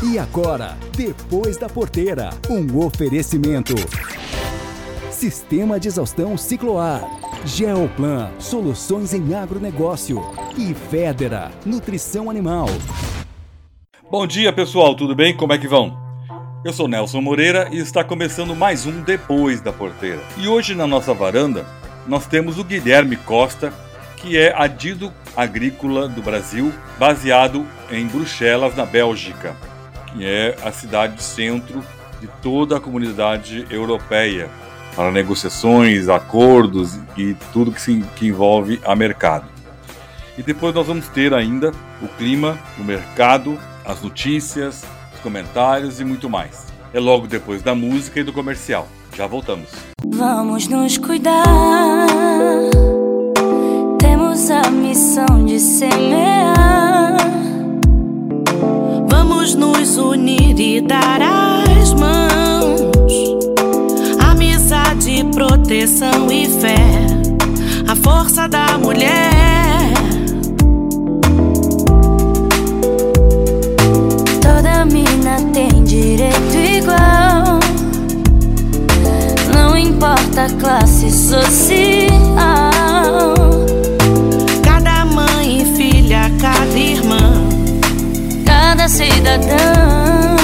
E agora, depois da porteira, um oferecimento. Sistema de exaustão Cicloar. Geoplan, soluções em agronegócio. E Federa, nutrição animal. Bom dia, pessoal, tudo bem? Como é que vão? Eu sou Nelson Moreira e está começando mais um Depois da Porteira. E hoje na nossa varanda nós temos o Guilherme Costa, que é adido agrícola do Brasil, baseado em Bruxelas, na Bélgica, que é a cidade centro de toda a comunidade europeia para negociações, acordos e tudo que, se, que envolve a mercado. E depois nós vamos ter ainda o clima, o mercado, as notícias, os comentários e muito mais. É logo depois da música e do comercial. Já voltamos. Vamos nos cuidar. Temos a missão de semear. Vamos nos unir e dar as mãos. Amizade, proteção e fé. A força da mulher. Toda mina tem direito igual. Não importa a classe social. Cidadão.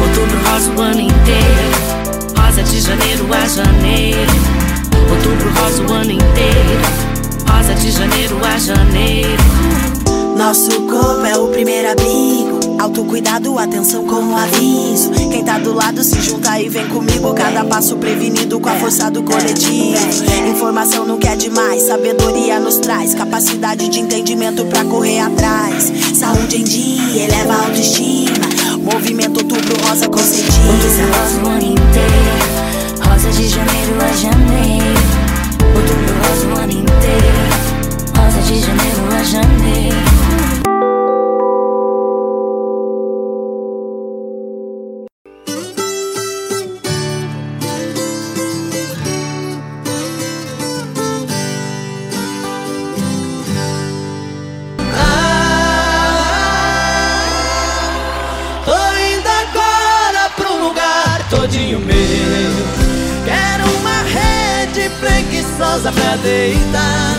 Outubro rosa o ano inteiro. Rosa de janeiro a janeiro. Outubro rosa o ano inteiro. Rosa de janeiro a janeiro. Nosso corpo é o primeiro abrigo. Autocuidado, atenção com o aviso. Quem tá do lado se junta e vem comigo. Cada passo prevenido com a força do coletivo. Informação não quer demais, sabedoria nos traz. Capacidade de entendimento pra correr atrás. Saúde em dia, eleva a autoestima. Movimento outubro rosa Outubro conscientiza. rosa. Rosa de janeiro a janeiro. Outubro rosa o ano inteiro. Rosa de janeiro a janeiro. Pra deitar.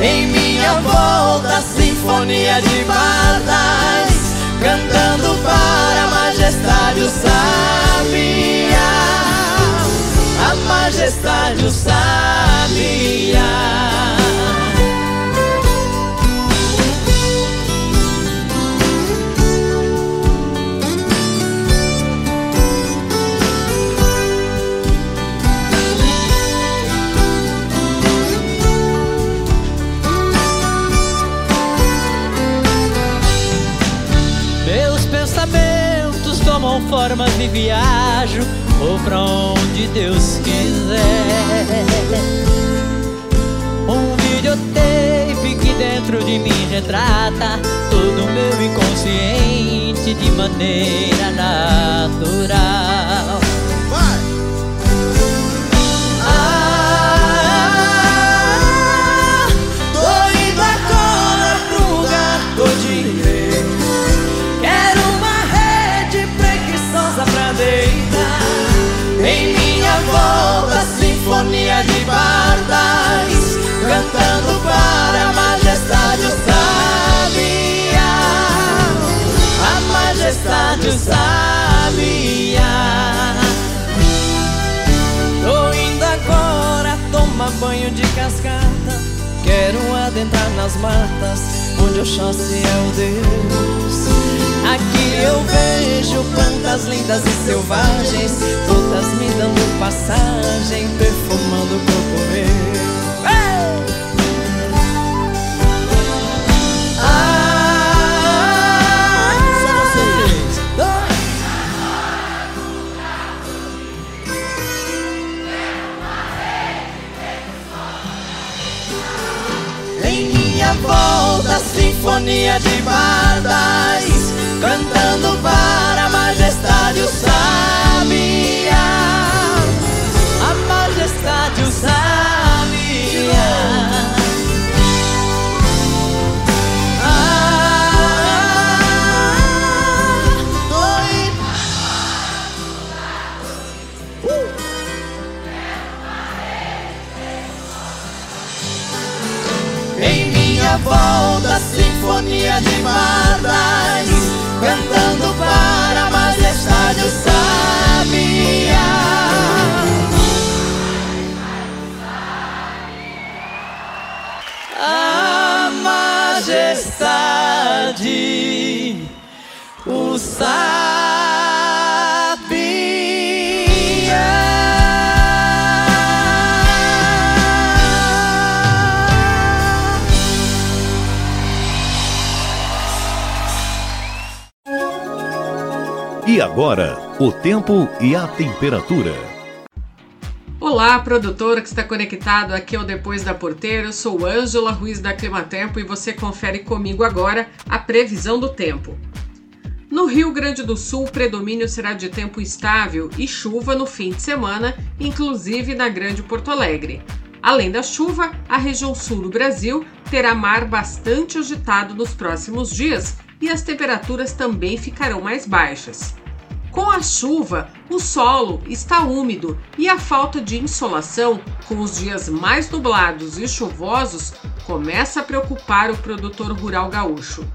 Em minha volta, sinfonia de bardas, cantando para a majestade o sabia. A majestade o sabia. Formas e viajo Vou pra onde Deus quiser. Um videotape que dentro de mim retrata Todo o meu inconsciente de maneira natural volta, sinfonia de bardas, cantando para a majestade o sabia. A majestade o sabia. Tô indo agora tomar banho de cascata. Quero adentrar nas matas, onde Oxóssi é o Deus. Eu vejo plantas lindas e selvagens, todas me dando passagem, perfumando o corpo meu. Ei! Ah, só. Dois. Em minha volta, sinfonia de bardas, cantando para a majestade o sabia. A majestade o sabiá. Ah, uh. Em minha volta, sinfonia de barras cantando para a majestade o sabia. A majestade o sabia. E agora, o tempo e a temperatura. Olá, produtora que está conectado aqui ao Depois da Porteira. Eu sou Ângela Ruiz da Climatempo e você confere comigo agora a previsão do tempo. No Rio Grande do Sul, o predomínio será de tempo estável e chuva no fim de semana, inclusive na Grande Porto Alegre. Além da chuva, a região sul do Brasil terá mar bastante agitado nos próximos dias e as temperaturas também ficarão mais baixas. Com a chuva, o solo está úmido e a falta de insolação, com os dias mais nublados e chuvosos, começa a preocupar o produtor rural gaúcho.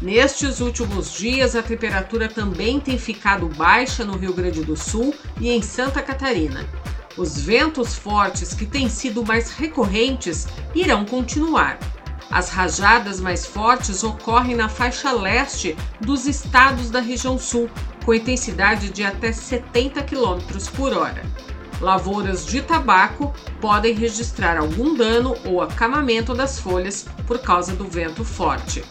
Nestes últimos dias, a temperatura também tem ficado baixa no Rio Grande do Sul e em Santa Catarina. Os ventos fortes, que têm sido mais recorrentes, irão continuar. As rajadas mais fortes ocorrem na faixa leste dos estados da região sul, com intensidade de até 70 km por hora. Lavouras de tabaco podem registrar algum dano ou acamamento das folhas por causa do vento forte.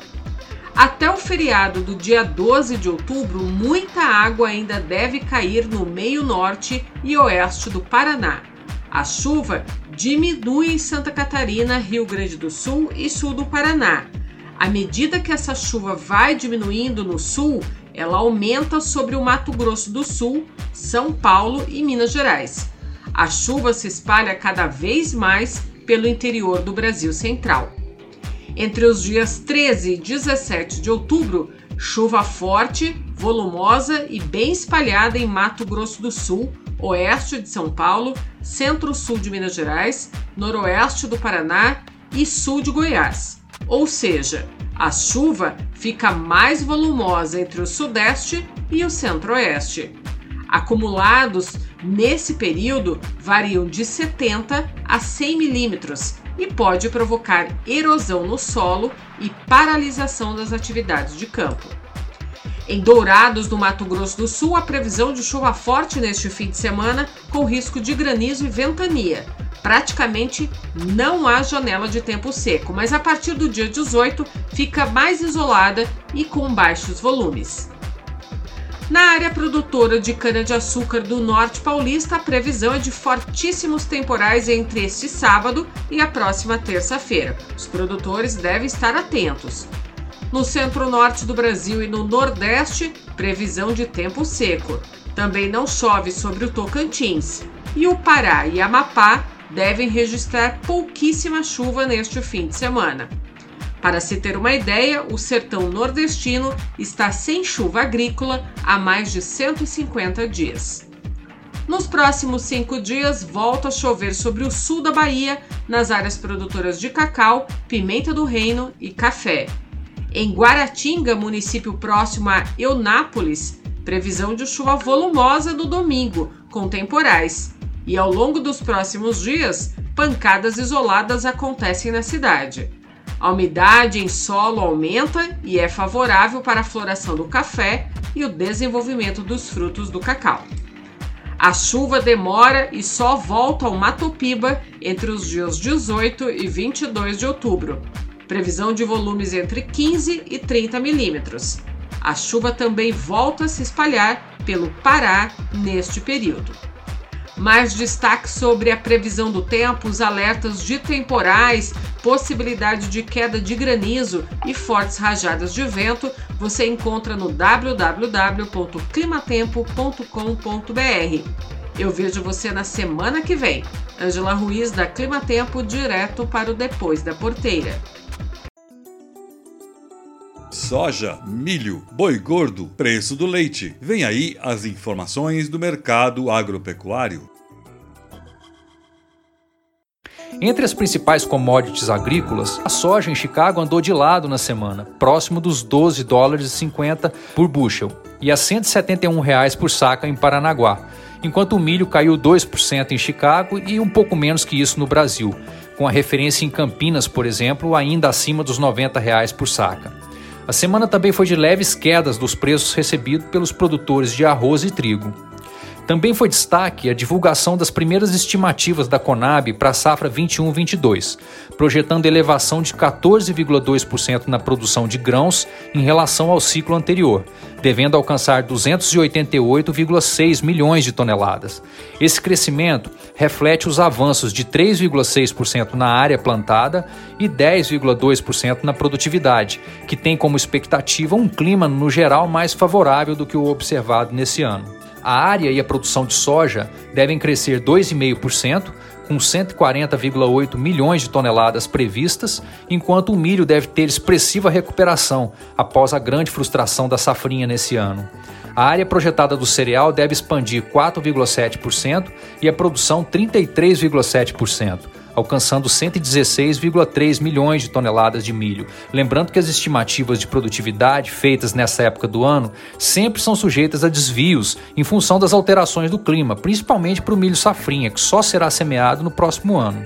Até o feriado do dia 12 de outubro, muita água ainda deve cair no meio norte e oeste do Paraná. A chuva diminui em Santa Catarina, Rio Grande do Sul e sul do Paraná. À medida que essa chuva vai diminuindo no sul, ela aumenta sobre o Mato Grosso do Sul, São Paulo e Minas Gerais. A chuva se espalha cada vez mais pelo interior do Brasil Central. Entre os dias 13 e 17 de outubro, chuva forte, volumosa e bem espalhada em Mato Grosso do Sul, oeste de São Paulo, centro-sul de Minas Gerais, noroeste do Paraná e sul de Goiás. Ou seja, a chuva fica mais volumosa entre o sudeste e o centro-oeste. Acumulados nesse período variam de 70 a 100 milímetros e pode provocar erosão no solo e paralisação das atividades de campo. Em Dourados, no Mato Grosso do Sul, a previsão de chuva forte neste fim de semana, com risco de granizo e ventania. Praticamente não há janela de tempo seco, mas a partir do dia 18 fica mais isolada e com baixos volumes. Na área produtora de cana-de-açúcar do Norte Paulista, a previsão é de fortíssimos temporais entre este sábado e a próxima terça-feira. Os produtores devem estar atentos. No centro-norte do Brasil e no nordeste, previsão de tempo seco. Também não chove sobre o Tocantins. E o Pará e Amapá devem registrar pouquíssima chuva neste fim de semana. Para se ter uma ideia, o sertão nordestino está sem chuva agrícola há mais de 150 dias. Nos próximos cinco dias, volta a chover sobre o sul da Bahia, nas áreas produtoras de cacau, pimenta do reino e café. Em Guaratinga, município próximo a Eunápolis, previsão de chuva volumosa no domingo, com temporais. E ao longo dos próximos dias, pancadas isoladas acontecem na cidade. A umidade em solo aumenta e é favorável para a floração do café e o desenvolvimento dos frutos do cacau. A chuva demora e só volta ao Matopiba entre os dias 18 e 22 de outubro. Previsão de volumes entre 15 e 30 milímetros. A chuva também volta a se espalhar pelo Pará neste período. Mais destaque sobre a previsão do tempo, os alertas de temporais, possibilidade de queda de granizo e fortes rajadas de vento você encontra no www.climatempo.com.br. Eu vejo você na semana que vem. Angela Ruiz da Climatempo, direto para o Depois da Porteira. Soja, milho, boi gordo, preço do leite. Vem aí as informações do mercado agropecuário. Entre as principais commodities agrícolas, a soja em Chicago andou de lado na semana, próximo dos 12 dólares e 50 por bushel, e a 171 reais por saca em Paranaguá, enquanto o milho caiu 2% em Chicago e um pouco menos que isso no Brasil, com a referência em Campinas, por exemplo, ainda acima dos 90 reais por saca. A semana também foi de leves quedas dos preços recebidos pelos produtores de arroz e trigo. Também foi destaque a divulgação das primeiras estimativas da Conab para a safra 21-22, projetando elevação de 14,2% na produção de grãos em relação ao ciclo anterior, devendo alcançar 288,6 milhões de toneladas. Esse crescimento reflete os avanços de 3,6% na área plantada e 10,2% na produtividade, que tem como expectativa um clima no geral mais favorável do que o observado nesse ano a área e a produção de soja devem crescer 2,5%, com 140,8 milhões de toneladas previstas, enquanto o milho deve ter expressiva recuperação após a grande frustração da safrinha nesse ano. A área projetada do cereal deve expandir 4,7% e a produção 33,7% alcançando 116,3 milhões de toneladas de milho. Lembrando que as estimativas de produtividade feitas nessa época do ano sempre são sujeitas a desvios em função das alterações do clima, principalmente para o milho safrinha, que só será semeado no próximo ano.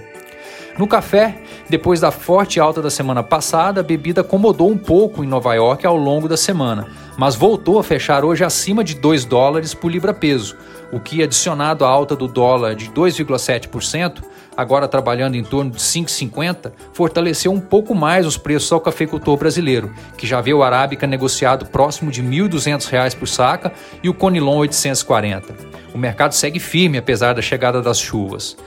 No café, depois da forte alta da semana passada, a bebida acomodou um pouco em Nova York ao longo da semana, mas voltou a fechar hoje acima de 2 dólares por libra-peso, o que, adicionado à alta do dólar de 2,7%, agora trabalhando em torno de 5,50, fortaleceu um pouco mais os preços ao cafeicultor brasileiro, que já vê o arábica negociado próximo de R$ 1.200 por saca e o conilon 840. O mercado segue firme apesar da chegada das chuvas.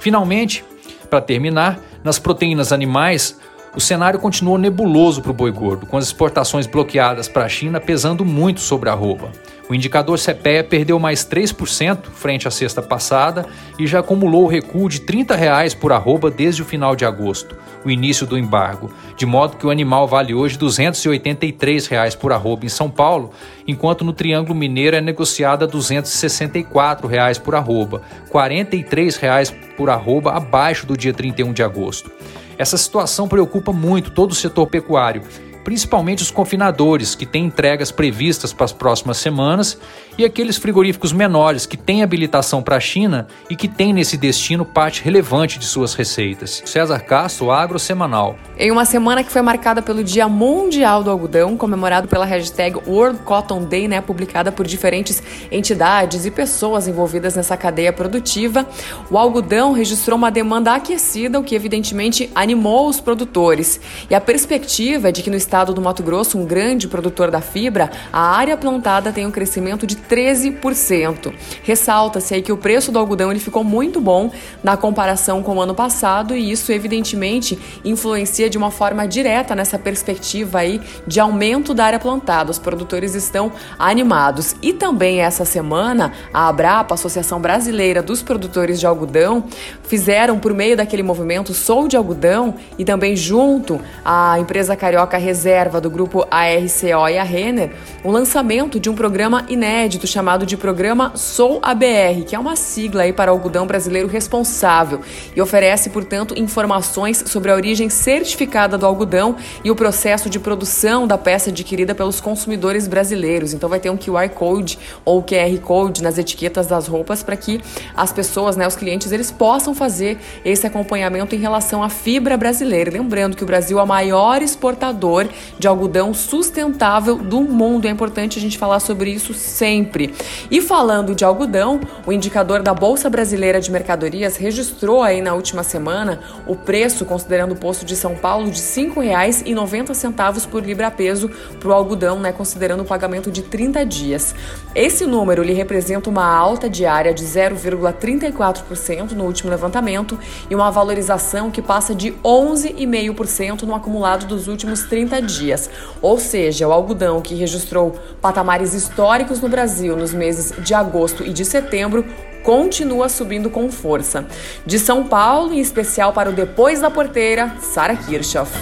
Finalmente, para terminar, nas proteínas animais, o cenário continuou nebuloso para o boi gordo, com as exportações bloqueadas para a China pesando muito sobre a arroba. O indicador CPEA perdeu mais 3% frente à sexta passada e já acumulou o recuo de 30 reais por arroba desde o final de agosto, o início do embargo, de modo que o animal vale hoje 283 reais por arroba em São Paulo, enquanto no Triângulo Mineiro é negociado a 264 reais por arroba, 43 reais por arroba abaixo do dia 31 de agosto. Essa situação preocupa muito todo o setor pecuário principalmente os confinadores, que têm entregas previstas para as próximas semanas, e aqueles frigoríficos menores que têm habilitação para a China e que têm nesse destino parte relevante de suas receitas. César Castro, Agro Semanal. Em uma semana que foi marcada pelo Dia Mundial do Algodão, comemorado pela hashtag World Cotton Day, né, publicada por diferentes entidades e pessoas envolvidas nessa cadeia produtiva, o algodão registrou uma demanda aquecida, o que evidentemente animou os produtores. E a perspectiva é de que no estado do Mato Grosso, um grande produtor da fibra, a área plantada tem um crescimento de 13%. Ressalta-se aí que o preço do algodão ele ficou muito bom na comparação com o ano passado e isso evidentemente influencia de uma forma direta nessa perspectiva aí de aumento da área plantada. Os produtores estão animados. E também essa semana, a Abrapa, Associação Brasileira dos Produtores de Algodão, fizeram por meio daquele movimento Sou de Algodão e também junto à empresa carioca Reserva reserva do grupo ARCO e a Renner o lançamento de um programa inédito chamado de Programa Sou ABR, que é uma sigla aí para algodão brasileiro responsável e oferece, portanto, informações sobre a origem certificada do algodão e o processo de produção da peça adquirida pelos consumidores brasileiros. Então vai ter um QR Code ou QR Code nas etiquetas das roupas para que as pessoas, né, os clientes, eles possam fazer esse acompanhamento em relação à fibra brasileira. Lembrando que o Brasil é o maior exportador de algodão sustentável do mundo. É importante a gente falar sobre isso sempre. E falando de algodão, o indicador da Bolsa Brasileira de Mercadorias registrou aí na última semana o preço, considerando o posto de São Paulo, de R$ 5,90 por libra-peso para o algodão, né, considerando o pagamento de 30 dias. Esse número lhe representa uma alta diária de 0,34% no último levantamento e uma valorização que passa de 11,5% no acumulado dos últimos 30 dias. Ou seja, o algodão que registrou patamares históricos no Brasil nos meses de agosto e de setembro continua subindo com força. De São Paulo, em especial para o Depois da Porteira, Sara Kirchhoff.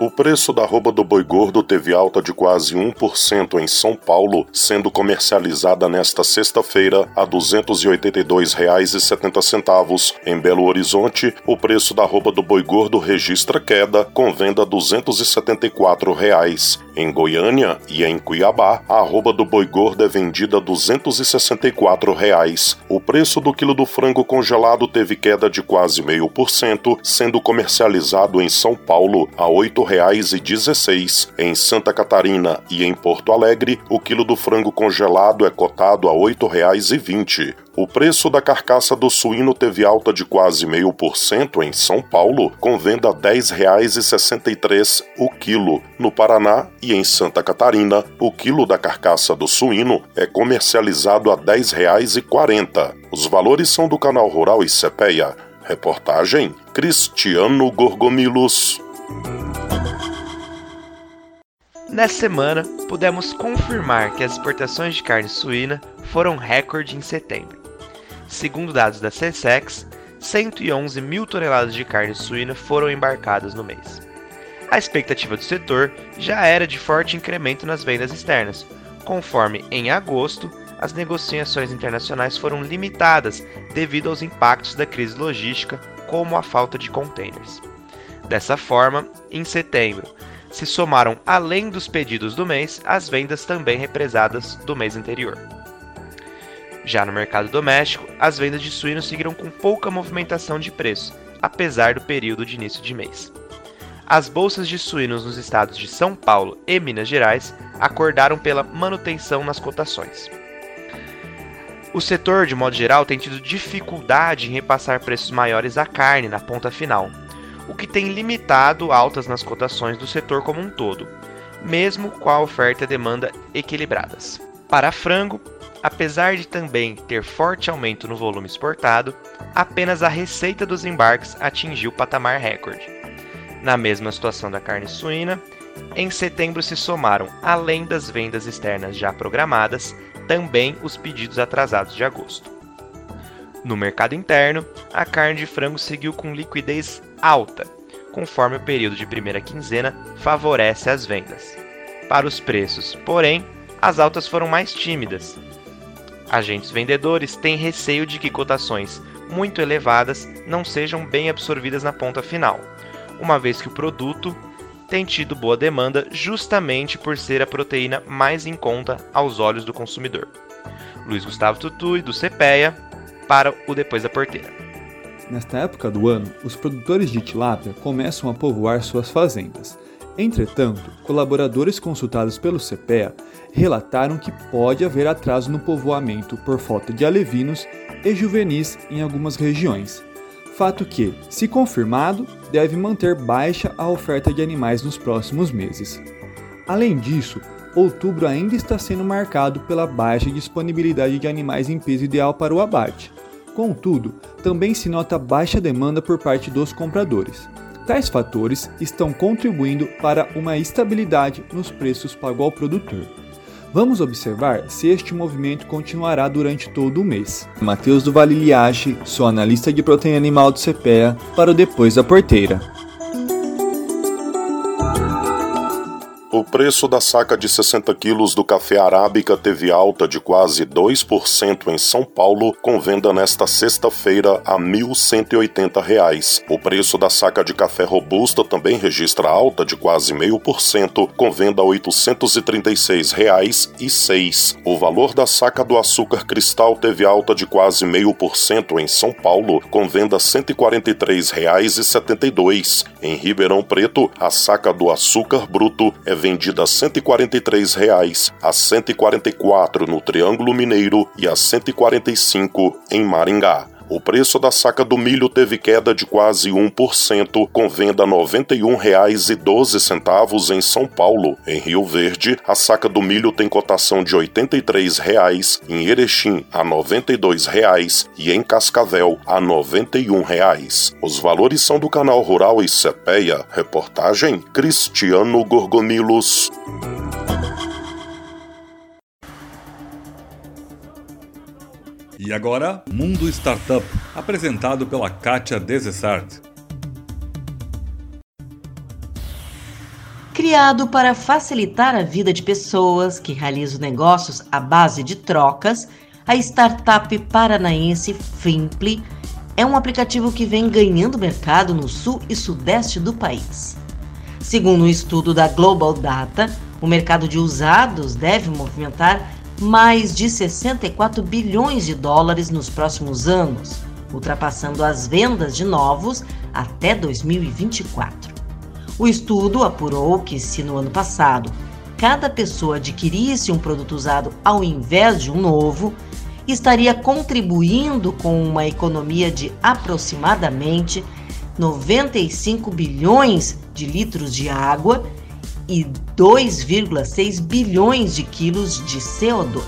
O preço da arroba do boi gordo teve alta de quase 1% em São Paulo, sendo comercializada nesta sexta-feira a R$ 282,70. Em Belo Horizonte, o preço da arroba do boi gordo registra queda, com venda 274 reais. Em Goiânia e em Cuiabá, a arroba do boi gordo é vendida a 264 reais. O preço do quilo do frango congelado teve queda de quase 0,5%, sendo comercializado em São Paulo a R$ 8,16. Em Santa Catarina e em Porto Alegre, o quilo do frango congelado é cotado a R$ 8,20. O preço da carcaça do suíno teve alta de quase 0,5% em São Paulo, com venda a R$ 10,63 o quilo. No Paraná e em Santa Catarina, o quilo da carcaça do suíno é comercializado a R$ 10,40. Os valores são do Canal Rural e Cepeia. Reportagem Cristiano Gorgomilos. Nessa semana, pudemos confirmar que as exportações de carne suína foram recorde em setembro. Segundo dados da Sensex, 111 mil toneladas de carne suína foram embarcadas no mês. A expectativa do setor já era de forte incremento nas vendas externas, conforme em agosto as negociações internacionais foram limitadas devido aos impactos da crise logística, como a falta de containers. Dessa forma, em setembro, se somaram além dos pedidos do mês as vendas também represadas do mês anterior. Já no mercado doméstico, as vendas de suínos seguiram com pouca movimentação de preço, apesar do período de início de mês. As bolsas de suínos nos estados de São Paulo e Minas Gerais acordaram pela manutenção nas cotações. O setor, de modo geral, tem tido dificuldade em repassar preços maiores à carne na ponta final, o que tem limitado altas nas cotações do setor como um todo, mesmo com a oferta e demanda equilibradas. Para frango, apesar de também ter forte aumento no volume exportado, apenas a receita dos embarques atingiu patamar recorde. Na mesma situação da carne suína, em setembro se somaram, além das vendas externas já programadas, também os pedidos atrasados de agosto. No mercado interno, a carne de frango seguiu com liquidez alta, conforme o período de primeira quinzena favorece as vendas. Para os preços, porém, as altas foram mais tímidas, Agentes vendedores têm receio de que cotações muito elevadas não sejam bem absorvidas na ponta final, uma vez que o produto tem tido boa demanda justamente por ser a proteína mais em conta aos olhos do consumidor. Luiz Gustavo Tutui, do CPEA, para o Depois da Porteira. Nesta época do ano, os produtores de tilápia começam a povoar suas fazendas. Entretanto, colaboradores consultados pelo CPEA relataram que pode haver atraso no povoamento por falta de alevinos e juvenis em algumas regiões. Fato que, se confirmado, deve manter baixa a oferta de animais nos próximos meses. Além disso, outubro ainda está sendo marcado pela baixa disponibilidade de animais em peso ideal para o abate. Contudo, também se nota baixa demanda por parte dos compradores. Tais fatores estão contribuindo para uma estabilidade nos preços pago ao produtor. Vamos observar se este movimento continuará durante todo o mês. Matheus do Vale Liache, sou analista de proteína animal do CPEA, para o Depois da Porteira. O preço da saca de 60 quilos do café arábica teve alta de quase 2% em São Paulo, com venda nesta sexta-feira a R$ 1.180. O preço da saca de café robusta também registra alta de quase 0,5%, com venda a R$ 836,06. O valor da saca do açúcar cristal teve alta de quase 0,5% em São Paulo, com venda a R$ 143,72. Em Ribeirão Preto, a saca do açúcar bruto é vendida a 143 reais, a R$ 144 no Triângulo Mineiro e a R$ 145 em Maringá. O preço da saca do milho teve queda de quase 1%, com venda R$ 91,12 em São Paulo. Em Rio Verde, a saca do milho tem cotação de 83 reais, em Erechim a 92 reais, e em Cascavel a 91 reais. Os valores são do canal Rural e Cepeia. Reportagem Cristiano Gorgomilos. E agora, Mundo Startup, apresentado pela Kátia Desessart. Criado para facilitar a vida de pessoas que realizam negócios à base de trocas, a startup paranaense Fimpli é um aplicativo que vem ganhando mercado no sul e sudeste do país. Segundo um estudo da Global Data, o mercado de usados deve movimentar mais de 64 bilhões de dólares nos próximos anos, ultrapassando as vendas de novos até 2024. O estudo apurou que, se no ano passado cada pessoa adquirisse um produto usado ao invés de um novo, estaria contribuindo com uma economia de aproximadamente 95 bilhões de litros de água e 2,6 bilhões de quilos de CO2.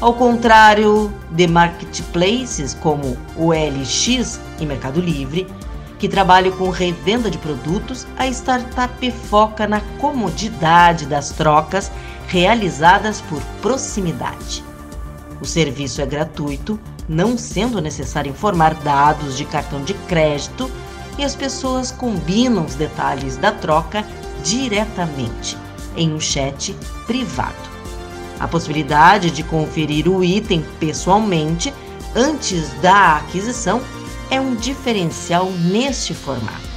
Ao contrário de marketplaces como o LX e Mercado Livre, que trabalham com revenda de produtos, a startup foca na comodidade das trocas realizadas por proximidade. O serviço é gratuito, não sendo necessário informar dados de cartão de crédito e as pessoas combinam os detalhes da troca diretamente em um chat privado. A possibilidade de conferir o item pessoalmente antes da aquisição é um diferencial neste formato.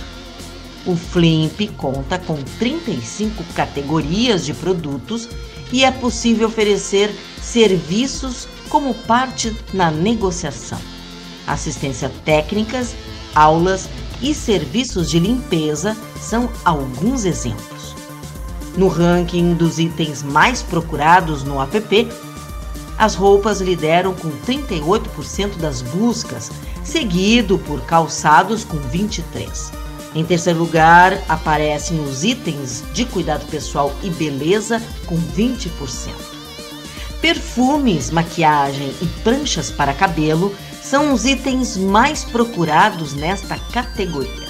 O Flimp conta com 35 categorias de produtos e é possível oferecer serviços como parte na negociação. Assistência técnicas, aulas e serviços de limpeza são alguns exemplos. No ranking dos itens mais procurados no app, as roupas lideram com 38% das buscas, seguido por calçados com 23. Em terceiro lugar, aparecem os itens de cuidado pessoal e beleza com 20%. Perfumes, maquiagem e pranchas para cabelo são os itens mais procurados nesta categoria.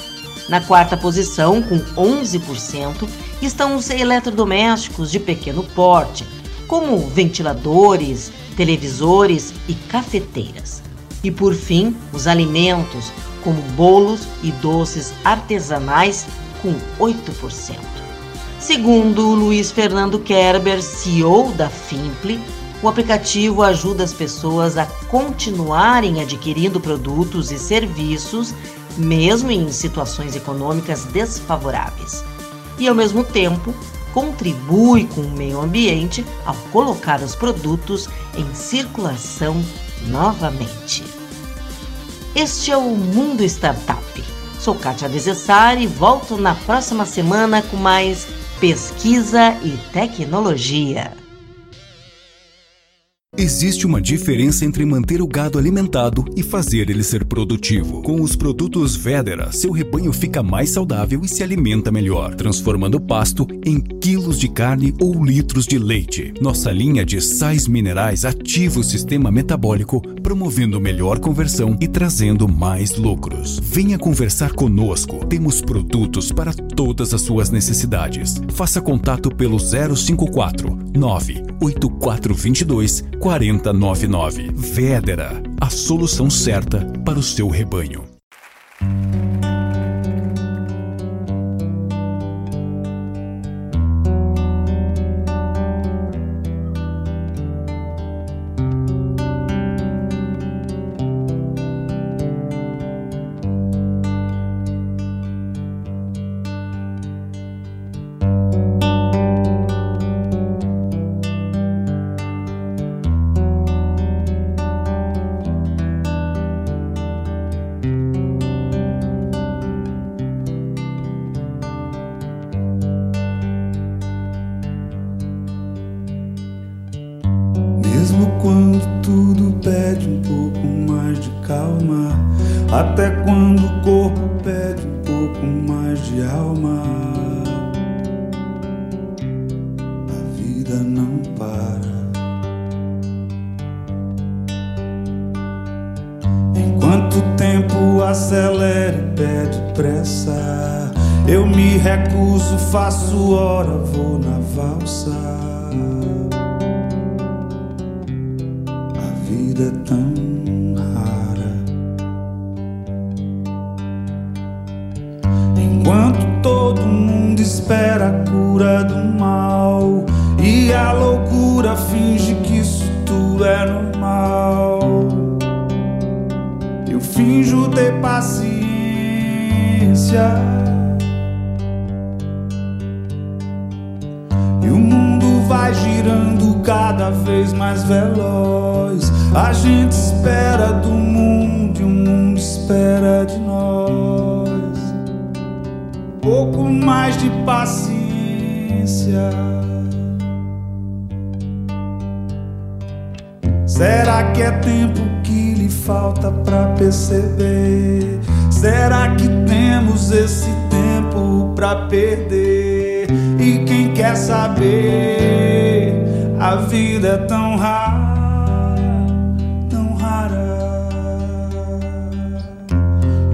Na quarta posição, com 11%, estão os eletrodomésticos de pequeno porte, como ventiladores, televisores e cafeteiras. E por fim, os alimentos, como bolos e doces artesanais, com 8%. Segundo Luiz Fernando Kerber, CEO da Fimple, o aplicativo ajuda as pessoas a continuarem adquirindo produtos e serviços, mesmo em situações econômicas desfavoráveis. E, ao mesmo tempo, contribui com o meio ambiente ao colocar os produtos em circulação novamente. Este é o Mundo Startup. Sou Kátia Desessari e volto na próxima semana com mais pesquisa e tecnologia. Existe uma diferença entre manter o gado alimentado e fazer ele ser produtivo. Com os produtos Vedera, seu rebanho fica mais saudável e se alimenta melhor, transformando o pasto em quilos de carne ou litros de leite. Nossa linha de sais minerais ativa o sistema metabólico, promovendo melhor conversão e trazendo mais lucros. Venha conversar conosco. Temos produtos para todas as suas necessidades. Faça contato pelo 054 98422 4099. Vedera, a solução certa para o seu rebanho. Mais de paciência. Será que é tempo que lhe falta pra perceber? Será que temos esse tempo pra perder? E quem quer saber? A vida é tão rara, tão rara.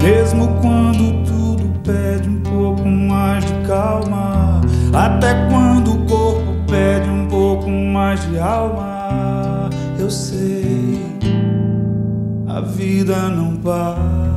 Mesmo quando tudo pede calma, até quando o corpo pede um pouco mais de alma, eu sei, a vida não para.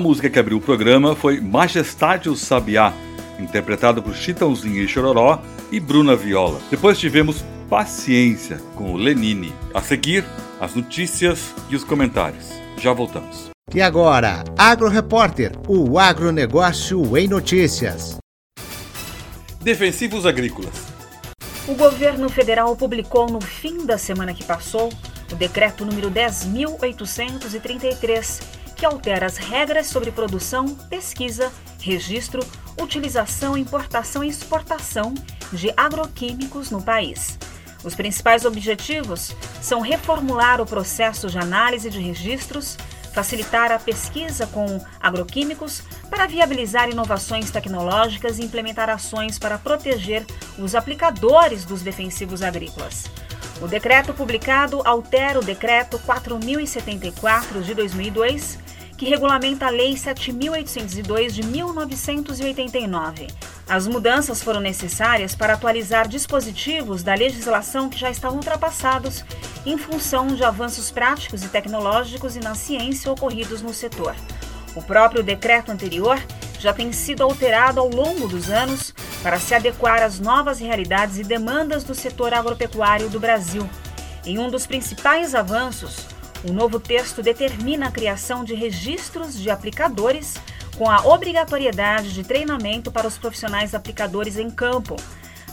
A música que abriu o programa foi Majestade o Sabiá, interpretado por Chitãozinho e Chororó e Bruna Viola. Depois tivemos Paciência, com o Lenine. A seguir, as notícias e os comentários. Já voltamos. E agora, Agro Repórter, o agronegócio em notícias. Defensivos agrícolas. O governo federal publicou no fim da semana que passou o decreto número 10.833 que altera as regras sobre produção, pesquisa, registro, utilização, importação e exportação de agroquímicos no país. Os principais objetivos são reformular o processo de análise de registros, facilitar a pesquisa com agroquímicos para viabilizar inovações tecnológicas e implementar ações para proteger os aplicadores dos defensivos agrícolas. O decreto publicado altera o decreto 4074 de 2002 que regulamenta a Lei 7.802 de 1989. As mudanças foram necessárias para atualizar dispositivos da legislação que já estavam ultrapassados em função de avanços práticos e tecnológicos e na ciência ocorridos no setor. O próprio decreto anterior já tem sido alterado ao longo dos anos para se adequar às novas realidades e demandas do setor agropecuário do Brasil. Em um dos principais avanços, o novo texto determina a criação de registros de aplicadores com a obrigatoriedade de treinamento para os profissionais aplicadores em campo.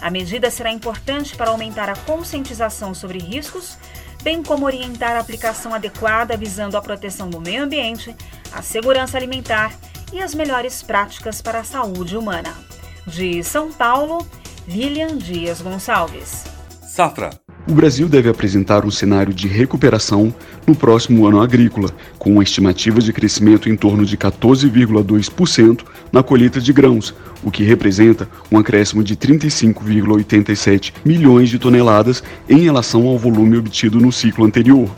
A medida será importante para aumentar a conscientização sobre riscos, bem como orientar a aplicação adequada visando a proteção do meio ambiente, a segurança alimentar e as melhores práticas para a saúde humana. De São Paulo, Lilian Dias Gonçalves. Safra o Brasil deve apresentar um cenário de recuperação no próximo ano agrícola, com uma estimativa de crescimento em torno de 14,2% na colheita de grãos, o que representa um acréscimo de 35,87 milhões de toneladas em relação ao volume obtido no ciclo anterior.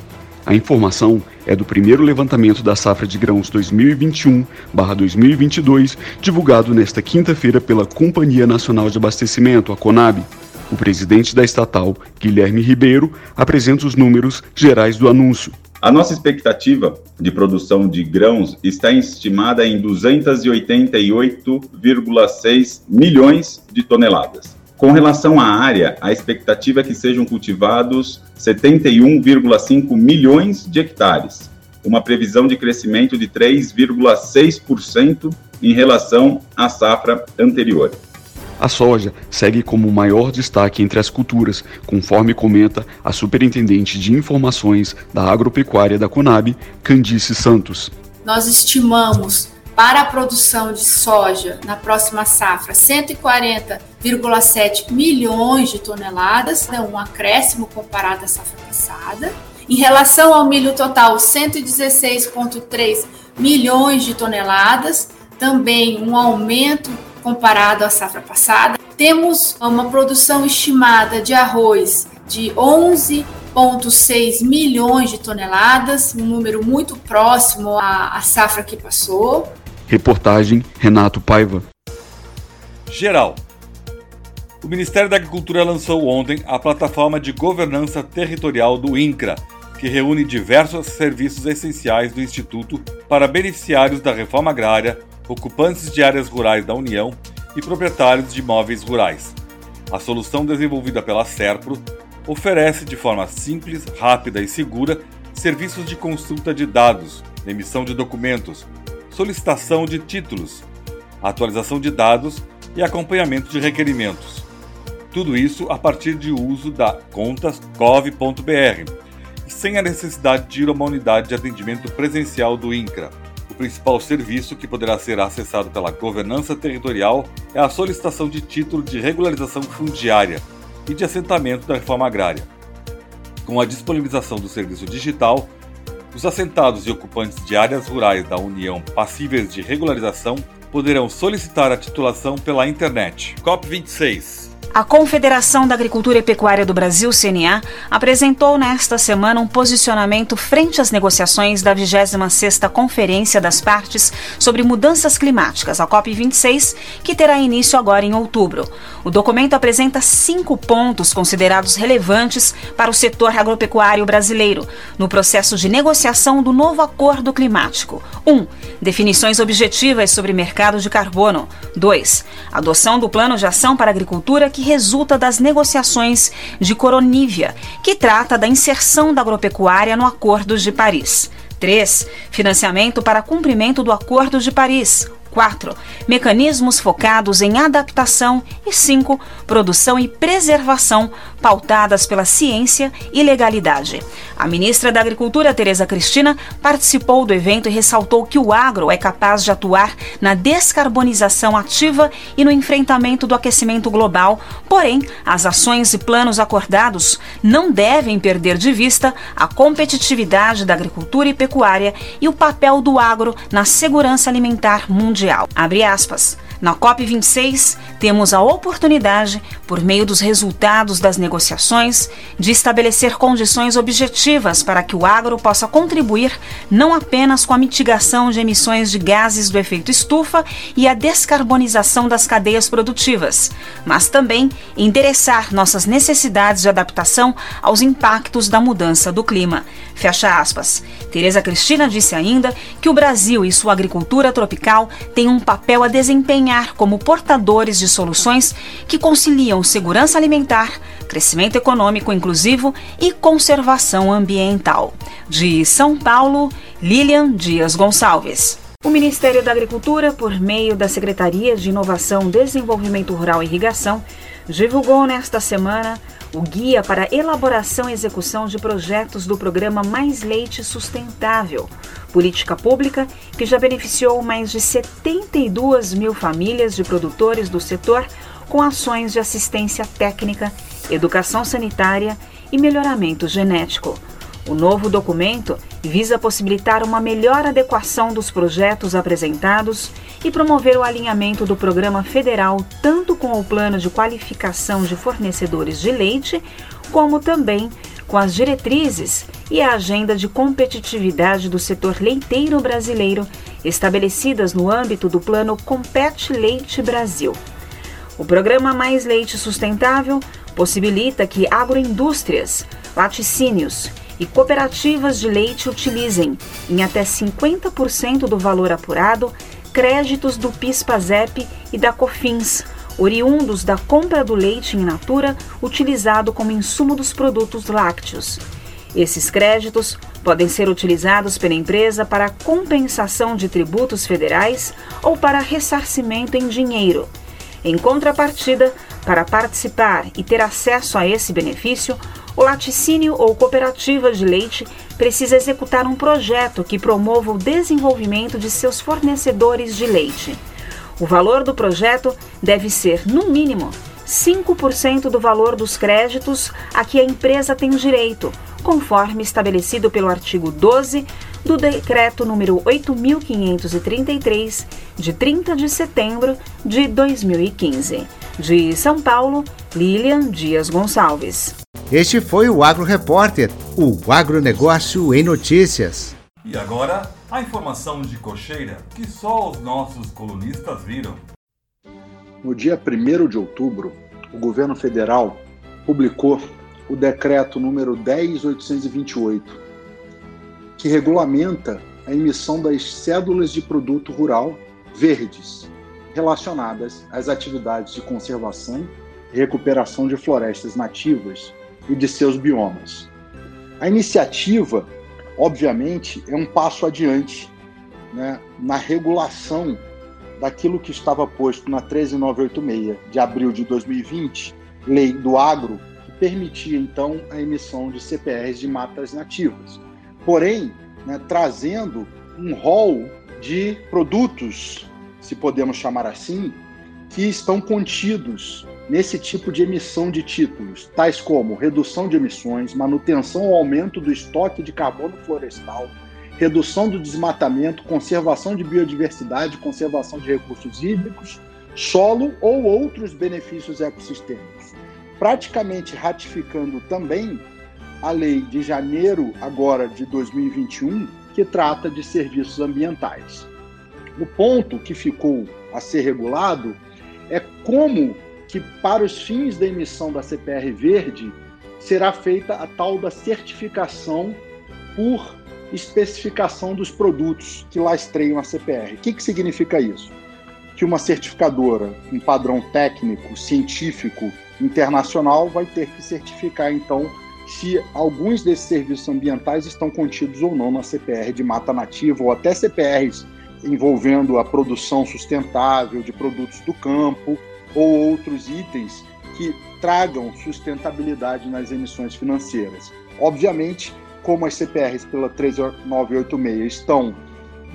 A informação é do primeiro levantamento da safra de grãos 2021/2022, divulgado nesta quinta-feira pela Companhia Nacional de Abastecimento, a CONAB. O presidente da estatal, Guilherme Ribeiro, apresenta os números gerais do anúncio. A nossa expectativa de produção de grãos está estimada em 288,6 milhões de toneladas. Com relação à área, a expectativa é que sejam cultivados 71,5 milhões de hectares, uma previsão de crescimento de 3,6% em relação à safra anterior. A soja segue como o maior destaque entre as culturas, conforme comenta a Superintendente de Informações da Agropecuária da Conab, Candice Santos. Nós estimamos para a produção de soja na próxima safra 140,7 milhões de toneladas, é um acréscimo comparado à safra passada. Em relação ao milho total, 116,3 milhões de toneladas, também um aumento comparado à safra passada. Temos uma produção estimada de arroz de 11,6 milhões de toneladas, um número muito próximo à, à safra que passou. Reportagem Renato Paiva. Geral. O Ministério da Agricultura lançou ontem a plataforma de governança territorial do INCRA, que reúne diversos serviços essenciais do Instituto para beneficiários da reforma agrária, ocupantes de áreas rurais da União e proprietários de imóveis rurais. A solução desenvolvida pela Serpro oferece de forma simples, rápida e segura serviços de consulta de dados, emissão de documentos, solicitação de títulos, atualização de dados e acompanhamento de requerimentos. Tudo isso a partir de uso da contas gov.br, sem a necessidade de ir a uma unidade de atendimento presencial do INCRA principal serviço que poderá ser acessado pela governança territorial é a solicitação de título de regularização fundiária e de assentamento da reforma agrária. Com a disponibilização do serviço digital, os assentados e ocupantes de áreas rurais da União passíveis de regularização poderão solicitar a titulação pela internet. COP26 a Confederação da Agricultura e Pecuária do Brasil, CNA, apresentou nesta semana um posicionamento frente às negociações da 26ª Conferência das Partes sobre Mudanças Climáticas, a COP26, que terá início agora em outubro. O documento apresenta cinco pontos considerados relevantes para o setor agropecuário brasileiro no processo de negociação do novo acordo climático. 1. Um, definições objetivas sobre mercado de carbono. 2. Adoção do plano de ação para a agricultura que resulta das negociações de Coronívia, que trata da inserção da agropecuária no Acordo de Paris. 3. Financiamento para cumprimento do Acordo de Paris. 4. Mecanismos focados em adaptação. E 5. Produção e preservação pautadas pela ciência e legalidade. A ministra da Agricultura, Tereza Cristina, participou do evento e ressaltou que o agro é capaz de atuar na descarbonização ativa e no enfrentamento do aquecimento global, porém, as ações e planos acordados não devem perder de vista a competitividade da agricultura e pecuária e o papel do agro na segurança alimentar mundial mundial. Abre aspas. Na COP26, temos a oportunidade, por meio dos resultados das negociações, de estabelecer condições objetivas para que o agro possa contribuir não apenas com a mitigação de emissões de gases do efeito estufa e a descarbonização das cadeias produtivas, mas também endereçar nossas necessidades de adaptação aos impactos da mudança do clima. Fecha aspas. Tereza Cristina disse ainda que o Brasil e sua agricultura tropical têm um papel a desempenhar como portadores de soluções que conciliam segurança alimentar, crescimento econômico inclusivo e conservação ambiental. De São Paulo, Lilian Dias Gonçalves. O Ministério da Agricultura, por meio da Secretaria de Inovação, Desenvolvimento Rural e Irrigação, divulgou nesta semana o guia para elaboração e execução de projetos do programa Mais Leite Sustentável, política pública que já beneficiou mais de 72 mil famílias de produtores do setor com ações de assistência técnica, educação sanitária e melhoramento genético. O novo documento visa possibilitar uma melhor adequação dos projetos apresentados e promover o alinhamento do programa federal tanto com o plano de qualificação de fornecedores de leite, como também com as diretrizes e a agenda de competitividade do setor leiteiro brasileiro estabelecidas no âmbito do plano Compete Leite Brasil. O programa Mais Leite Sustentável possibilita que agroindústrias, laticínios e cooperativas de leite utilizem, em até 50% do valor apurado, créditos do PIS/PASEP e da COFINS, oriundos da compra do leite in natura utilizado como insumo dos produtos lácteos. Esses créditos podem ser utilizados pela empresa para compensação de tributos federais ou para ressarcimento em dinheiro. Em contrapartida, para participar e ter acesso a esse benefício, o laticínio ou cooperativa de leite precisa executar um projeto que promova o desenvolvimento de seus fornecedores de leite. O valor do projeto deve ser, no mínimo, 5% do valor dos créditos a que a empresa tem direito, conforme estabelecido pelo artigo 12 do Decreto número 8533, de 30 de setembro de 2015. De São Paulo, Lilian Dias Gonçalves. Este foi o Agro Repórter, o agronegócio em notícias. E agora, a informação de cocheira que só os nossos colunistas viram. No dia 1 de outubro, o governo federal publicou o decreto número 10828, que regulamenta a emissão das cédulas de produto rural verdes relacionadas às atividades de conservação e recuperação de florestas nativas e de seus biomas. A iniciativa, obviamente, é um passo adiante né, na regulação daquilo que estava posto na 13986 de abril de 2020, Lei do Agro, que permitia então a emissão de CPRs de matas nativas. Porém, né, trazendo um rol de produtos, se podemos chamar assim, que estão contidos nesse tipo de emissão de títulos, tais como redução de emissões, manutenção ou aumento do estoque de carbono florestal, redução do desmatamento, conservação de biodiversidade, conservação de recursos hídricos, solo ou outros benefícios ecossistêmicos. Praticamente ratificando também a lei de janeiro agora de 2021, que trata de serviços ambientais. O ponto que ficou a ser regulado é como que para os fins da emissão da CPR verde será feita a tal da certificação por especificação dos produtos que lá estreiam a CPR. O que, que significa isso? Que uma certificadora, um padrão técnico, científico, internacional, vai ter que certificar, então, se alguns desses serviços ambientais estão contidos ou não na CPR de mata nativa, ou até CPRs envolvendo a produção sustentável de produtos do campo, ou outros itens que tragam sustentabilidade nas emissões financeiras. Obviamente, como as CPRs pela 3986 estão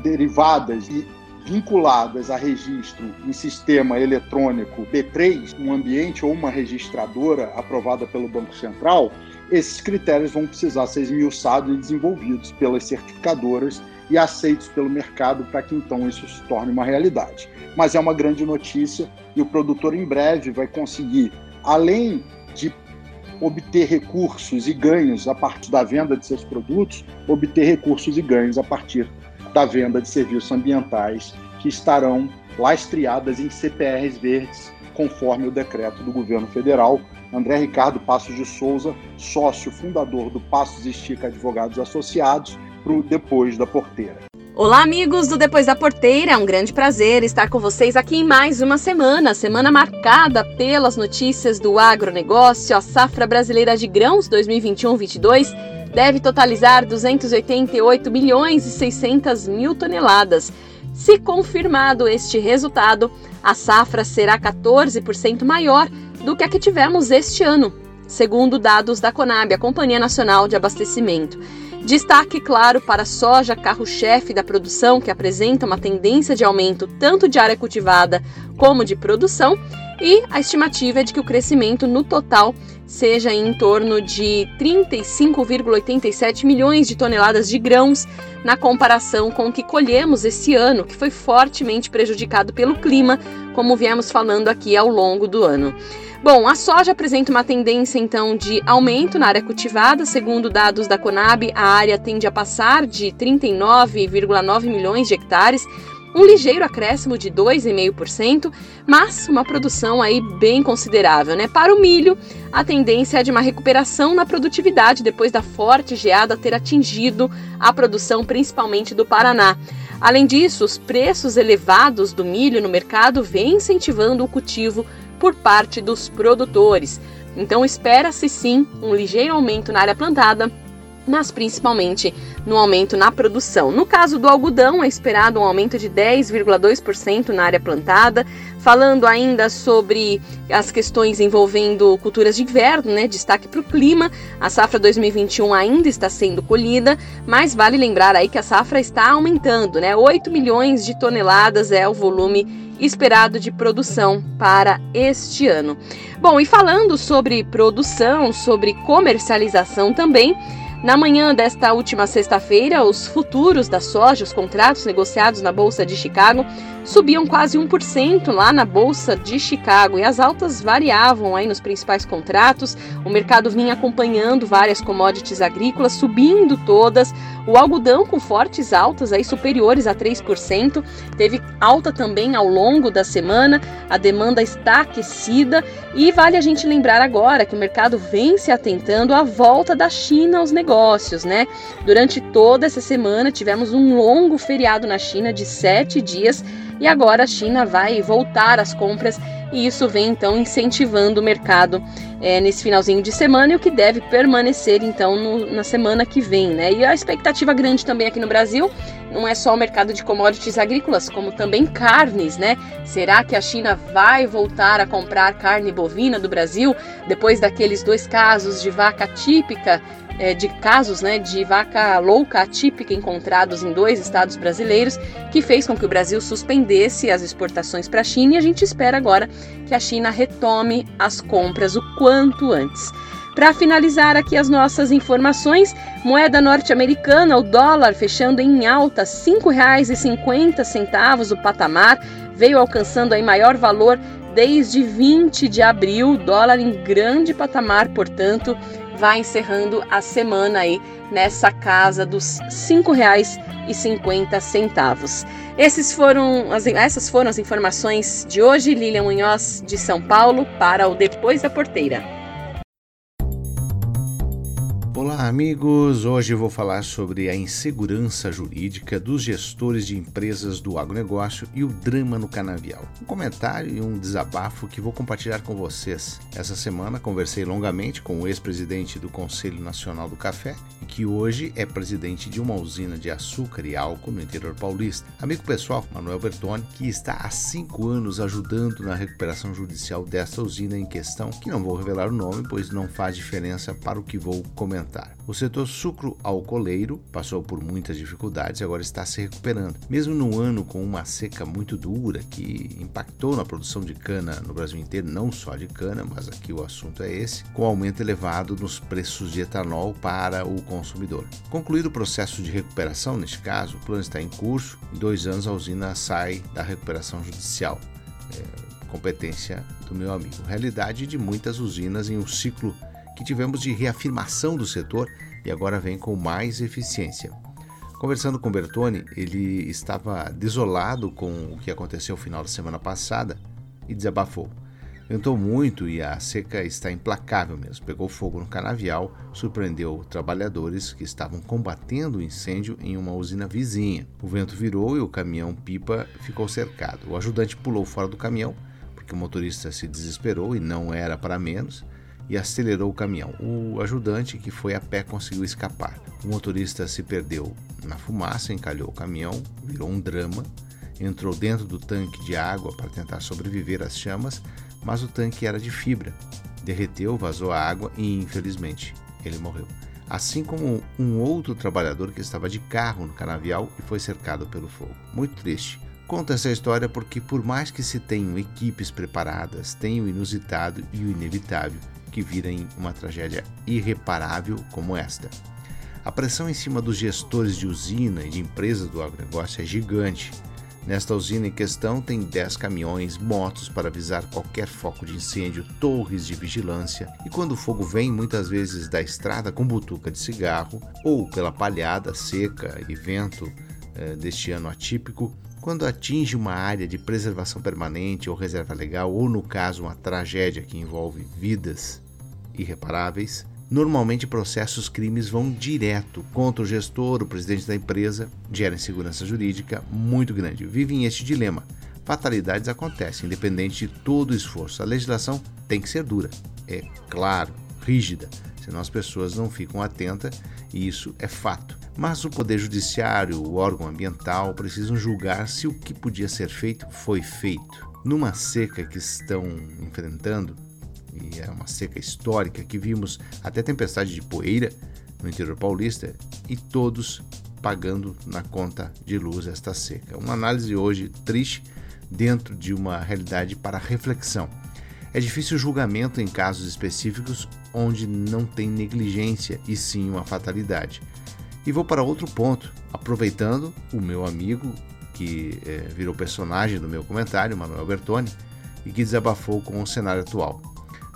derivadas e vinculadas a registro em sistema eletrônico B3, um ambiente ou uma registradora aprovada pelo Banco Central, esses critérios vão precisar ser esmiuçados e desenvolvidos pelas certificadoras e aceitos pelo mercado para que então isso se torne uma realidade. Mas é uma grande notícia e o produtor em breve vai conseguir, além de obter recursos e ganhos a partir da venda de seus produtos, obter recursos e ganhos a partir da venda de serviços ambientais que estarão lastreadas em CPRs verdes, conforme o decreto do governo federal. André Ricardo Passos de Souza, sócio fundador do Passos Estica Advogados Associados, para o Depois da Porteira. Olá, amigos do Depois da Porteira. É um grande prazer estar com vocês aqui em mais uma semana. Semana marcada pelas notícias do agronegócio. A safra brasileira de grãos 2021-22 deve totalizar 288 milhões e 600 mil toneladas. Se confirmado este resultado, a safra será 14% maior do que a que tivemos este ano, segundo dados da Conab, a Companhia Nacional de Abastecimento. Destaque, claro, para a soja, carro-chefe da produção, que apresenta uma tendência de aumento tanto de área cultivada como de produção, e a estimativa é de que o crescimento no total seja em torno de 35,87 milhões de toneladas de grãos, na comparação com o que colhemos esse ano, que foi fortemente prejudicado pelo clima, como viemos falando aqui ao longo do ano. Bom, a soja apresenta uma tendência então de aumento na área cultivada. Segundo dados da Conab, a área tende a passar de 39,9 milhões de hectares um ligeiro acréscimo de 2,5%, mas uma produção aí bem considerável, né? Para o milho, a tendência é de uma recuperação na produtividade depois da forte geada ter atingido a produção principalmente do Paraná. Além disso, os preços elevados do milho no mercado vêm incentivando o cultivo por parte dos produtores. Então espera-se sim um ligeiro aumento na área plantada, mas principalmente no aumento na produção. No caso do algodão, é esperado um aumento de 10,2% na área plantada. Falando ainda sobre as questões envolvendo culturas de inverno, né? Destaque para o clima. A safra 2021 ainda está sendo colhida, mas vale lembrar aí que a safra está aumentando, né? 8 milhões de toneladas é o volume esperado de produção para este ano. Bom, e falando sobre produção, sobre comercialização também, na manhã desta última sexta-feira, os futuros da soja, os contratos negociados na Bolsa de Chicago, subiam quase 1% lá na Bolsa de Chicago e as altas variavam aí nos principais contratos. O mercado vinha acompanhando várias commodities agrícolas, subindo todas. O algodão com fortes altas aí superiores a 3%, teve alta também ao longo da semana. A demanda está aquecida e vale a gente lembrar agora que o mercado vem se atentando à volta da China aos negócios, né? Durante toda essa semana tivemos um longo feriado na China de sete dias e agora a China vai voltar às compras e isso vem então incentivando o mercado é, nesse finalzinho de semana e o que deve permanecer então no, na semana que vem, né? E a expectativa grande também aqui no Brasil não é só o mercado de commodities agrícolas, como também carnes, né? Será que a China vai voltar a comprar carne bovina do Brasil depois daqueles dois casos de vaca típica é, de casos né, de vaca louca atípica encontrados em dois estados brasileiros, que fez com que o Brasil suspendesse as exportações para a China e a gente espera agora que a China retome as compras o quanto antes. Para finalizar aqui as nossas informações, moeda norte-americana, o dólar fechando em alta, R$ 5,50 o patamar, veio alcançando aí maior valor desde 20 de abril, dólar em grande patamar, portanto, vai encerrando a semana aí nessa casa dos R$ 5,50. Esses foram as, essas foram as informações de hoje. Lilian Munhoz, de São Paulo, para o Depois da Porteira. Amigos! Hoje vou falar sobre a insegurança jurídica dos gestores de empresas do agronegócio e o drama no canavial. Um comentário e um desabafo que vou compartilhar com vocês. Essa semana conversei longamente com o ex-presidente do Conselho Nacional do Café que hoje é presidente de uma usina de açúcar e álcool no interior paulista. Amigo pessoal, Manuel Bertoni, que está há cinco anos ajudando na recuperação judicial desta usina em questão, que não vou revelar o nome, pois não faz diferença para o que vou comentar. O setor sucro-alcooleiro passou por muitas dificuldades e agora está se recuperando. Mesmo num ano com uma seca muito dura que impactou na produção de cana no Brasil inteiro, não só de cana, mas aqui o assunto é esse, com aumento elevado nos preços de etanol para o consumidor. Concluído o processo de recuperação, neste caso, o plano está em curso. Em dois anos a usina sai da recuperação judicial. É, competência do meu amigo. Realidade de muitas usinas em um ciclo que tivemos de reafirmação do setor e agora vem com mais eficiência. Conversando com Bertone, ele estava desolado com o que aconteceu no final da semana passada e desabafou. Ventou muito e a seca está implacável mesmo. Pegou fogo no canavial, surpreendeu trabalhadores que estavam combatendo o incêndio em uma usina vizinha. O vento virou e o caminhão-pipa ficou cercado. O ajudante pulou fora do caminhão, porque o motorista se desesperou e não era para menos e acelerou o caminhão. O ajudante, que foi a pé, conseguiu escapar. O motorista se perdeu na fumaça, encalhou o caminhão, virou um drama, entrou dentro do tanque de água para tentar sobreviver às chamas, mas o tanque era de fibra. Derreteu, vazou a água e, infelizmente, ele morreu. Assim como um outro trabalhador que estava de carro no canavial e foi cercado pelo fogo. Muito triste. Conta essa história porque, por mais que se tenham equipes preparadas, tem o inusitado e o inevitável que virem uma tragédia irreparável como esta. A pressão em cima dos gestores de usina e de empresas do agronegócio é gigante. Nesta usina em questão tem 10 caminhões, motos para avisar qualquer foco de incêndio, torres de vigilância, e quando o fogo vem muitas vezes da estrada com butuca de cigarro ou pela palhada seca e vento eh, deste ano atípico, quando atinge uma área de preservação permanente ou reserva legal, ou no caso uma tragédia que envolve vidas irreparáveis, normalmente processos crimes vão direto contra o gestor, o presidente da empresa, gera insegurança jurídica muito grande. Vivem este dilema. Fatalidades acontecem, independente de todo o esforço. A legislação tem que ser dura, é claro, rígida, senão as pessoas não ficam atentas e isso é fato. Mas o Poder Judiciário, o órgão ambiental, precisam julgar se o que podia ser feito foi feito. Numa seca que estão enfrentando, e é uma seca histórica que vimos até tempestade de poeira no interior paulista e todos pagando na conta de luz esta seca. Uma análise hoje triste dentro de uma realidade para reflexão. É difícil julgamento em casos específicos onde não tem negligência e sim uma fatalidade. E vou para outro ponto, aproveitando o meu amigo que é, virou personagem do meu comentário, Manuel Bertoni, e que desabafou com o cenário atual.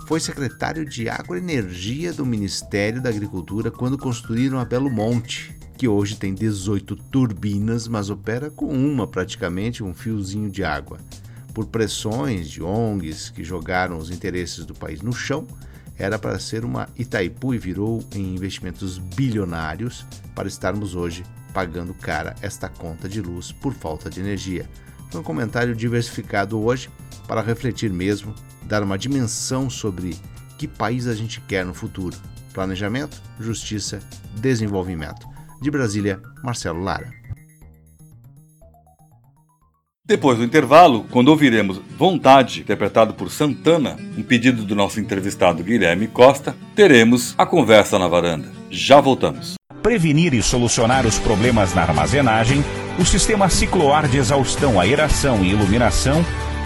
Foi secretário de Agroenergia do Ministério da Agricultura quando construíram a Belo Monte, que hoje tem 18 turbinas, mas opera com uma praticamente, um fiozinho de água. Por pressões de ONGs que jogaram os interesses do país no chão, era para ser uma Itaipu e virou em investimentos bilionários para estarmos hoje pagando cara esta conta de luz por falta de energia. Foi um comentário diversificado hoje para refletir mesmo, dar uma dimensão sobre que país a gente quer no futuro. Planejamento, justiça, desenvolvimento. De Brasília, Marcelo Lara. Depois do intervalo, quando ouviremos Vontade, interpretado por Santana, um pedido do nosso entrevistado Guilherme Costa, teremos a conversa na varanda. Já voltamos. Prevenir e solucionar os problemas na armazenagem, o sistema cicloar de exaustão, aeração e iluminação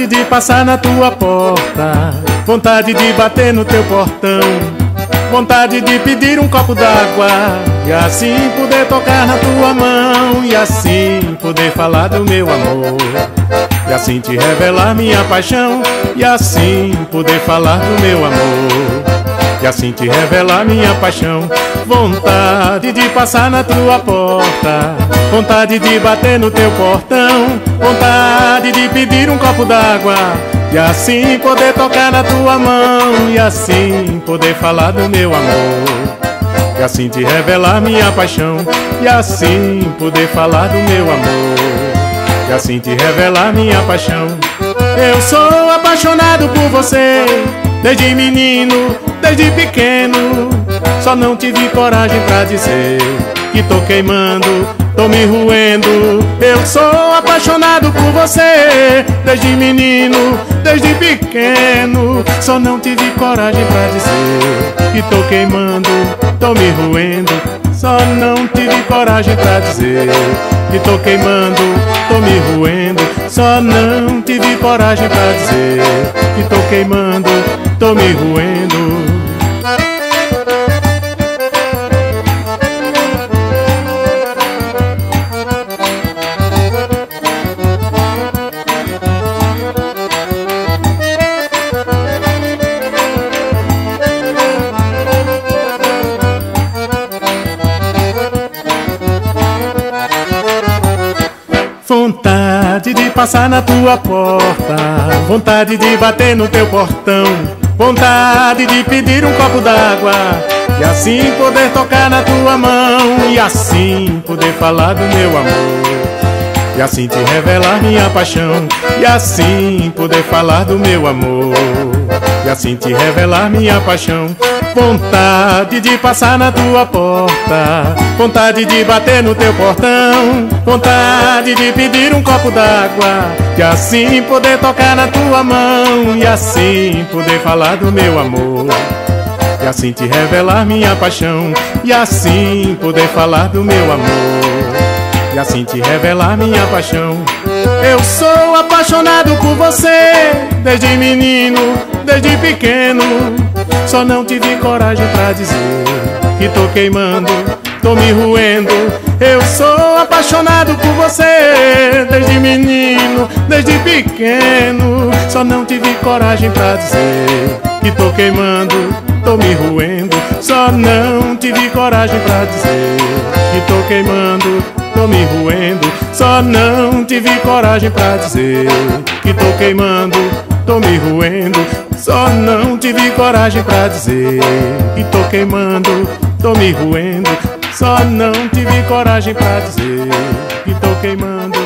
Vontade de passar na tua porta, vontade de bater no teu portão, vontade de pedir um copo d'água. E assim poder tocar na tua mão. E assim poder falar do meu amor. E assim te revelar minha paixão. E assim poder falar do meu amor. E assim te revelar minha paixão. Vontade de passar na tua porta. Vontade de bater no teu portão. Vontade de pedir um copo d'água. E assim poder tocar na tua mão. E assim poder falar do meu amor. E assim te revelar minha paixão. E assim poder falar do meu amor. E assim te revelar minha paixão. Eu sou apaixonado por você Desde menino, desde pequeno Só não tive coragem pra dizer Que tô queimando, tô me ruendo Eu sou apaixonado por você Desde menino, desde pequeno Só não tive coragem pra dizer Que tô queimando, tô me ruendo Só não tive coragem pra dizer Que tô queimando, tô me ruendo Só não tive coragem pra dizer Que tô queimando, tô me ruendo. Vontade de passar na tua porta, vontade de bater no teu portão, vontade de pedir um copo d'água e assim poder tocar na tua mão e assim poder falar do meu amor. E assim te revelar minha paixão E assim poder falar do meu amor e assim te revelar minha paixão. Vontade de passar na tua porta, vontade de bater no teu portão, vontade de pedir um copo d'água, e assim poder tocar na tua mão, e assim poder falar do meu amor. E assim te revelar minha paixão, e assim poder falar do meu amor, e assim te revelar minha paixão. Eu sou apaixonado por você, desde menino, desde pequeno. Só não tive coragem pra dizer que tô queimando, tô me roendo. Eu sou apaixonado por você, desde menino, desde pequeno. Só não tive coragem pra dizer que tô queimando, tô me roendo. Só não tive coragem pra dizer que tô queimando, tô me roendo. Só não tive coragem pra dizer que tô queimando, tô me roendo. Só não tive coragem pra dizer que tô queimando, tô me roendo. Só não tive coragem pra dizer que tô queimando,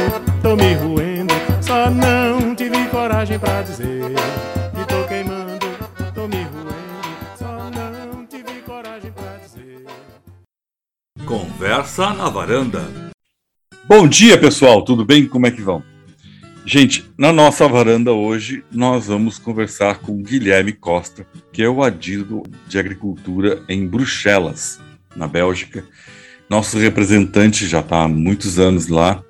tô me roendo. Só não tive coragem pra dizer que tô queimando, Conversa na varanda. Bom dia, pessoal, tudo bem? Como é que vão? Gente, na nossa varanda hoje nós vamos conversar com Guilherme Costa, que é o adido de agricultura em Bruxelas, na Bélgica. Nosso representante já está há muitos anos lá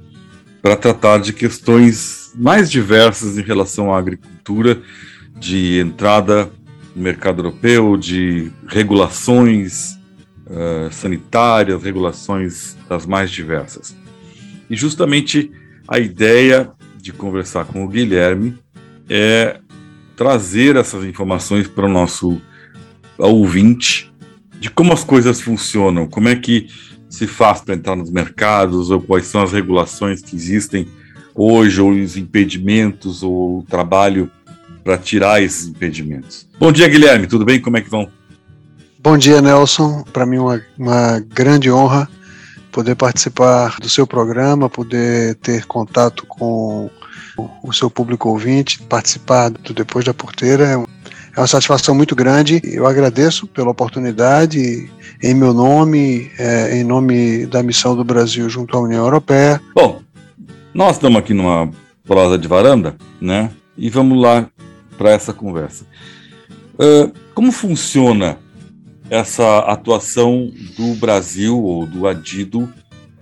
para tratar de questões mais diversas em relação à agricultura, de entrada no mercado europeu, de regulações uh, sanitárias, regulações das mais diversas. E justamente a ideia de conversar com o Guilherme é trazer essas informações para o nosso ouvinte de como as coisas funcionam, como é que se faz para entrar nos mercados, ou quais são as regulações que existem hoje, ou os impedimentos, ou o trabalho para tirar esses impedimentos. Bom dia, Guilherme, tudo bem? Como é que vão? Bom dia, Nelson. Para mim, uma, uma grande honra poder participar do seu programa, poder ter contato com o seu público ouvinte, participar do Depois da Porteira. É, é uma satisfação muito grande. Eu agradeço pela oportunidade, em meu nome, é, em nome da missão do Brasil junto à União Europeia. Bom, nós estamos aqui numa prosa de varanda, né? E vamos lá para essa conversa. Uh, como funciona essa atuação do Brasil ou do Adido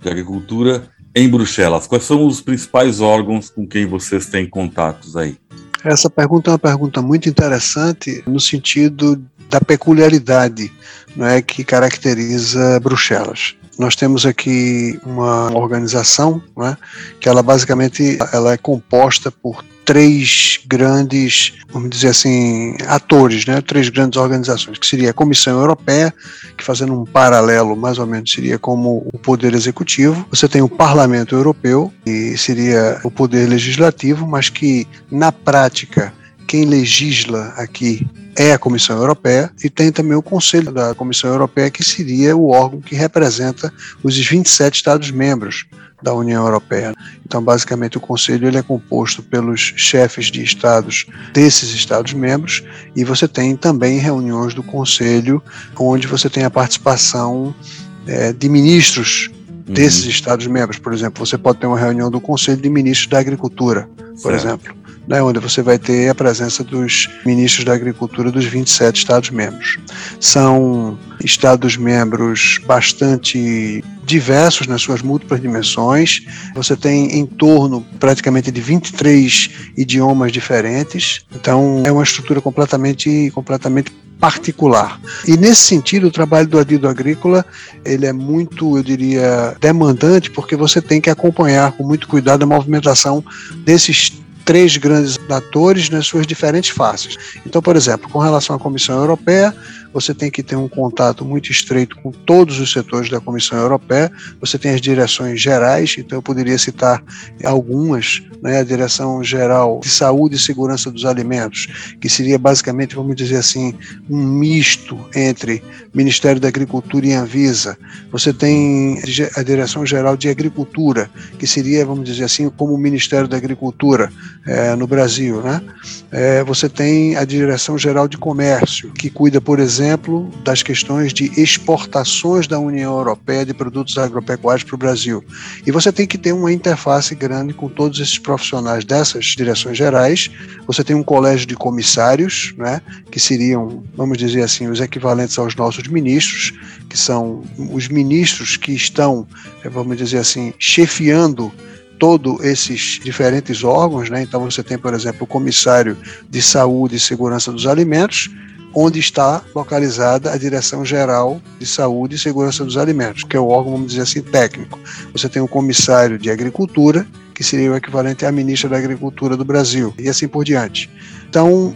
de Agricultura em Bruxelas? Quais são os principais órgãos com quem vocês têm contatos aí? Essa pergunta é uma pergunta muito interessante no sentido da peculiaridade não é, que caracteriza Bruxelas. Nós temos aqui uma organização é, que ela basicamente ela é composta por três grandes, vamos dizer assim, atores, né? três grandes organizações, que seria a Comissão Europeia, que fazendo um paralelo mais ou menos seria como o Poder Executivo, você tem o Parlamento Europeu, que seria o Poder Legislativo, mas que na prática quem legisla aqui é a Comissão Europeia e tem também o Conselho da Comissão Europeia, que seria o órgão que representa os 27 Estados-membros da União Europeia. Então, basicamente, o Conselho ele é composto pelos chefes de estados desses Estados-membros e você tem também reuniões do Conselho onde você tem a participação é, de ministros uhum. desses Estados-membros. Por exemplo, você pode ter uma reunião do Conselho de Ministros da Agricultura, por certo. exemplo né, onde você vai ter a presença dos ministros da Agricultura dos 27 Estados-membros. São Estados-membros bastante diversos nas suas múltiplas dimensões. Você tem em torno praticamente de 23 idiomas diferentes. Então é uma estrutura completamente completamente particular. E nesse sentido, o trabalho do adido agrícola, ele é muito, eu diria, demandante, porque você tem que acompanhar com muito cuidado a movimentação desses três grandes atores nas suas diferentes faces. Então, por exemplo, com relação à Comissão Europeia, você tem que ter um contato muito estreito com todos os setores da Comissão Europeia, você tem as direções gerais, então eu poderia citar algumas, né, a Direção Geral de Saúde e Segurança dos Alimentos, que seria basicamente, vamos dizer assim, um misto entre Ministério da Agricultura e Anvisa. Você tem a Direção Geral de Agricultura, que seria, vamos dizer assim, como o Ministério da Agricultura é, no Brasil, né? É, você tem a Direção Geral de Comércio, que cuida, por exemplo, das questões de exportações da União Europeia de produtos agropecuários para o Brasil. E você tem que ter uma interface grande com todos esses profissionais dessas direções gerais. Você tem um colégio de comissários, né, que seriam, vamos dizer assim, os equivalentes aos nossos ministros, que são os ministros que estão, vamos dizer assim, chefiando todos esses diferentes órgãos, né? Então você tem, por exemplo, o comissário de saúde e segurança dos alimentos, onde está localizada a Direção Geral de Saúde e Segurança dos Alimentos, que é o órgão, vamos dizer assim, técnico. Você tem o comissário de Agricultura, que seria o equivalente à ministra da Agricultura do Brasil, e assim por diante. Então,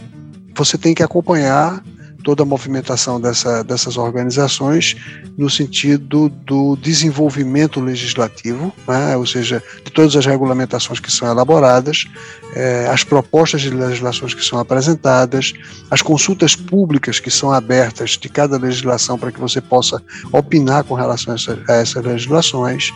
você tem que acompanhar toda a movimentação dessa, dessas organizações no sentido do desenvolvimento legislativo, né? ou seja, de todas as regulamentações que são elaboradas, eh, as propostas de legislações que são apresentadas, as consultas públicas que são abertas de cada legislação para que você possa opinar com relação a, essa, a essas legislações.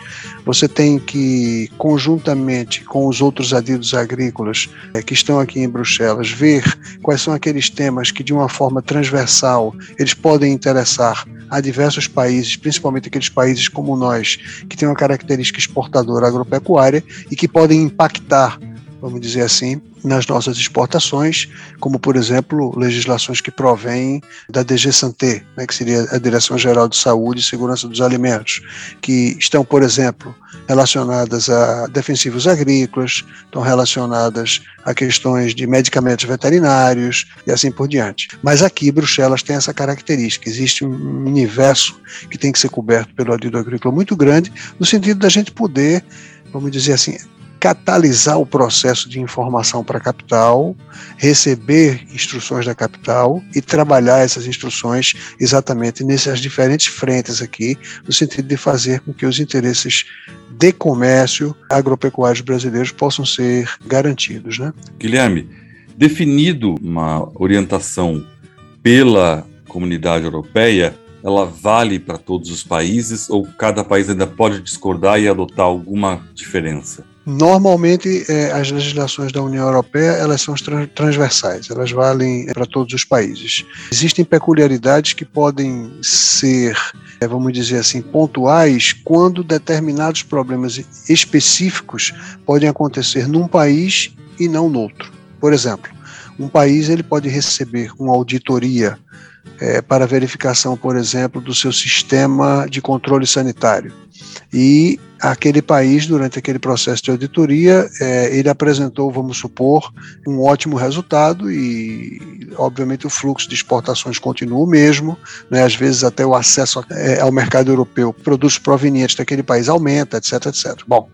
Você tem que, conjuntamente com os outros adidos agrícolas eh, que estão aqui em Bruxelas, ver quais são aqueles temas que, de uma forma transversal, transversal, eles podem interessar a diversos países, principalmente aqueles países como nós, que têm uma característica exportadora agropecuária e que podem impactar, vamos dizer assim, nas nossas exportações, como, por exemplo, legislações que provêm da DG Santé, né, que seria a Direção Geral de Saúde e Segurança dos Alimentos, que estão, por exemplo, relacionadas a defensivos agrícolas, estão relacionadas a questões de medicamentos veterinários e assim por diante. Mas aqui, Bruxelas tem essa característica, existe um universo que tem que ser coberto pelo adido agrícola muito grande, no sentido da gente poder, vamos dizer assim, catalisar o processo de informação para a capital, receber instruções da capital e trabalhar essas instruções exatamente nessas diferentes frentes aqui, no sentido de fazer com que os interesses de comércio agropecuários brasileiros possam ser garantidos. Né? Guilherme, definido uma orientação pela comunidade europeia, ela vale para todos os países ou cada país ainda pode discordar e adotar alguma diferença? Normalmente, é, as legislações da União Europeia elas são transversais, elas valem para todos os países. Existem peculiaridades que podem ser, é, vamos dizer assim, pontuais quando determinados problemas específicos podem acontecer num país e não no outro. Por exemplo, um país ele pode receber uma auditoria é, para verificação, por exemplo, do seu sistema de controle sanitário. E aquele país, durante aquele processo de auditoria, é, ele apresentou, vamos supor, um ótimo resultado e, obviamente, o fluxo de exportações continua o mesmo, né, às vezes até o acesso é, ao mercado europeu, produtos provenientes daquele país aumenta, etc, etc. Bom,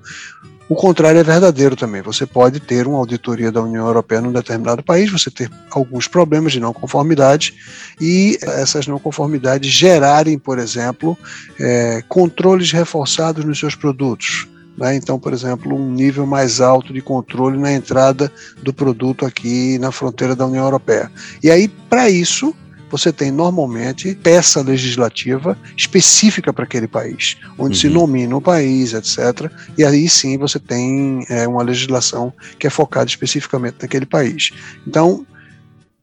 o contrário é verdadeiro também. Você pode ter uma auditoria da União Europeia num determinado país, você ter alguns problemas de não conformidade e essas não conformidades gerarem, por exemplo, é, controles reforçados nos seus produtos. Né? Então, por exemplo, um nível mais alto de controle na entrada do produto aqui na fronteira da União Europeia. E aí, para isso, você tem normalmente peça legislativa específica para aquele país, onde uhum. se nomina o país, etc. E aí sim você tem é, uma legislação que é focada especificamente naquele país. Então,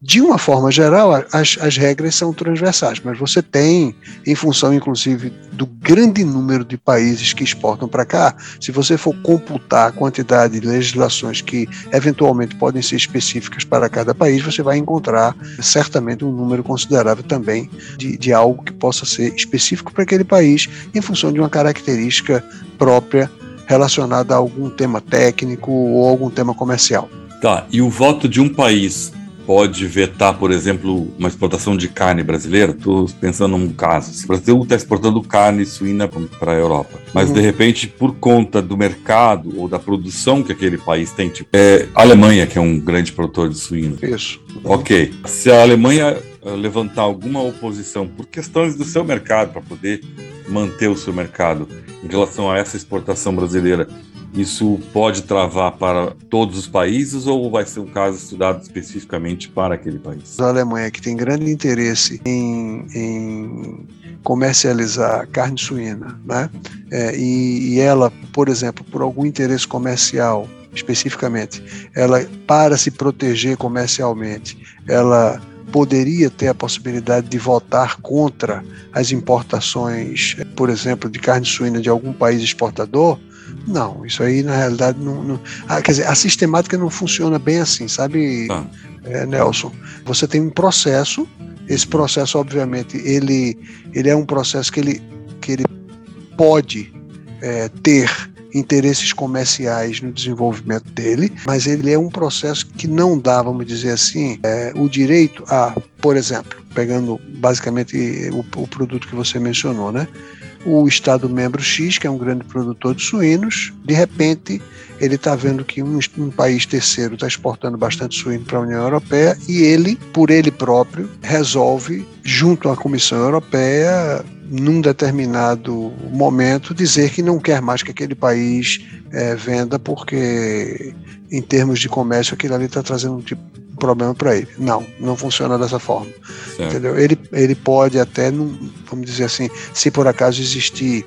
de uma forma geral, as, as regras são transversais, mas você tem, em função inclusive do grande número de países que exportam para cá, se você for computar a quantidade de legislações que eventualmente podem ser específicas para cada país, você vai encontrar certamente um número considerável também de, de algo que possa ser específico para aquele país, em função de uma característica própria relacionada a algum tema técnico ou algum tema comercial. Tá, e o voto de um país pode vetar, por exemplo, uma exportação de carne brasileira? Estou pensando num caso. Se o Brasil está exportando carne suína para a Europa, mas uhum. de repente, por conta do mercado ou da produção que aquele país tem, tipo, é a Alemanha, que é um grande produtor de suíno. Isso. Ok. Se a Alemanha uh, levantar alguma oposição por questões do seu mercado, para poder manter o seu mercado em relação a essa exportação brasileira, isso pode travar para todos os países ou vai ser um caso estudado especificamente para aquele país? A Alemanha, que tem grande interesse em, em comercializar carne suína, né? É, e, e ela, por exemplo, por algum interesse comercial especificamente, ela para se proteger comercialmente, ela poderia ter a possibilidade de votar contra as importações, por exemplo, de carne suína de algum país exportador, não, isso aí na realidade não. não ah, quer dizer, a sistemática não funciona bem assim, sabe, ah. é, Nelson? Você tem um processo, esse processo, obviamente, ele, ele é um processo que ele, que ele pode é, ter interesses comerciais no desenvolvimento dele, mas ele é um processo que não dá, vamos dizer assim, é, o direito a, por exemplo, pegando basicamente o, o produto que você mencionou, né? O Estado membro X, que é um grande produtor de suínos, de repente ele está vendo que um, um, país terceiro está exportando bastante suíno para a União Europeia e ele, por ele próprio, resolve, junto à Comissão Europeia, num determinado momento, dizer que não quer mais que aquele país é, venda porque, em termos de comércio, aquilo ali está trazendo um tipo problema para ele. Não, não funciona dessa forma. Entendeu? Ele, ele pode até, vamos dizer assim, se por acaso existir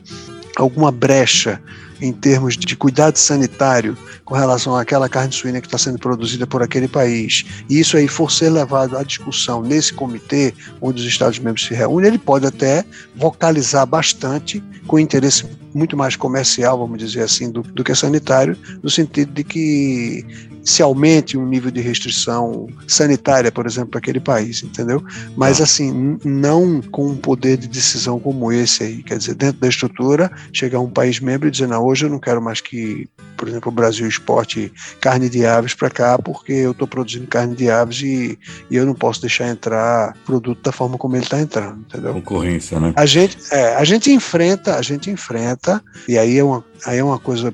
alguma brecha em termos de cuidado sanitário com relação àquela carne suína que está sendo produzida por aquele país, e isso aí for ser levado à discussão nesse comitê, onde os Estados-membros se reúnem, ele pode até vocalizar bastante com interesse muito mais comercial, vamos dizer assim, do, do que sanitário, no sentido de que se aumente um nível de restrição sanitária, por exemplo, para aquele país, entendeu? Mas, ah. assim, não com um poder de decisão como esse aí. Quer dizer, dentro da estrutura, chegar um país membro e dizer, não, hoje eu não quero mais que, por exemplo, o Brasil exporte carne de aves para cá, porque eu estou produzindo carne de aves e, e, eu não posso deixar entrar produto da forma como ele está entrando, entendeu? Concorrência, né? A gente, é, a gente enfrenta, a gente enfrenta, e aí é uma, aí é uma coisa,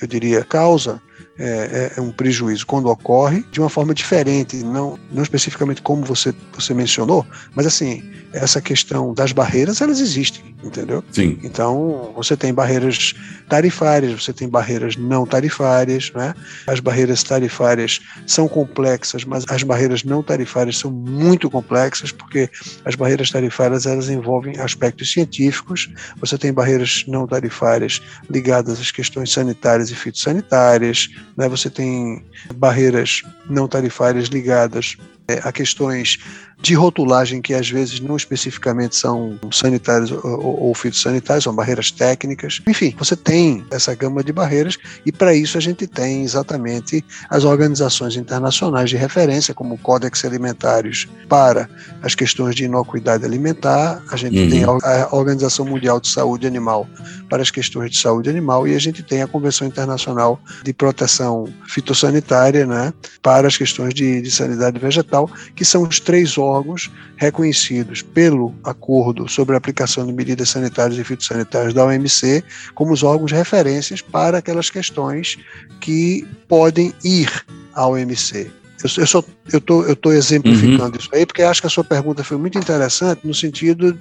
eu diria, causa é, é, é, um prejuízo quando ocorre de uma forma diferente, não, não especificamente como você, você mencionou, mas assim, essa questão das barreiras, elas existem, entendeu? Sim. Então, você tem barreiras tarifárias, você tem barreiras não tarifárias, né? As barreiras tarifárias são complexas, mas as barreiras não tarifárias são muito complexas, porque as barreiras tarifárias, elas envolvem aspectos científicos, você tem barreiras não tarifárias ligadas às questões sanitárias e fitossanitárias, né? Você tem barreiras não tarifárias ligadas é, a questões de rotulagem que às vezes não especificamente são sanitárias ou, ou fitossanitárias, são barreiras técnicas. Enfim, você tem essa gama de barreiras e para isso a gente tem exatamente as organizações internacionais de referência, como o Códex Alimentares para as questões de inocuidade alimentar, a gente uhum. tem a Organização Mundial de Saúde Animal para as questões de saúde animal e a gente tem a Convenção Internacional de Proteção Fitossanitária né, para as questões de, de sanidade vegetal, que são os três órgãos órgãos reconhecidos pelo Acordo sobre a Aplicação de Medidas Sanitárias e Fitossanitárias da OMC como os órgãos referências para aquelas questões que podem ir à OMC. Eu, eu, eu tô, eu tô exemplificando uhum. isso aí porque acho que a sua pergunta foi muito interessante no sentido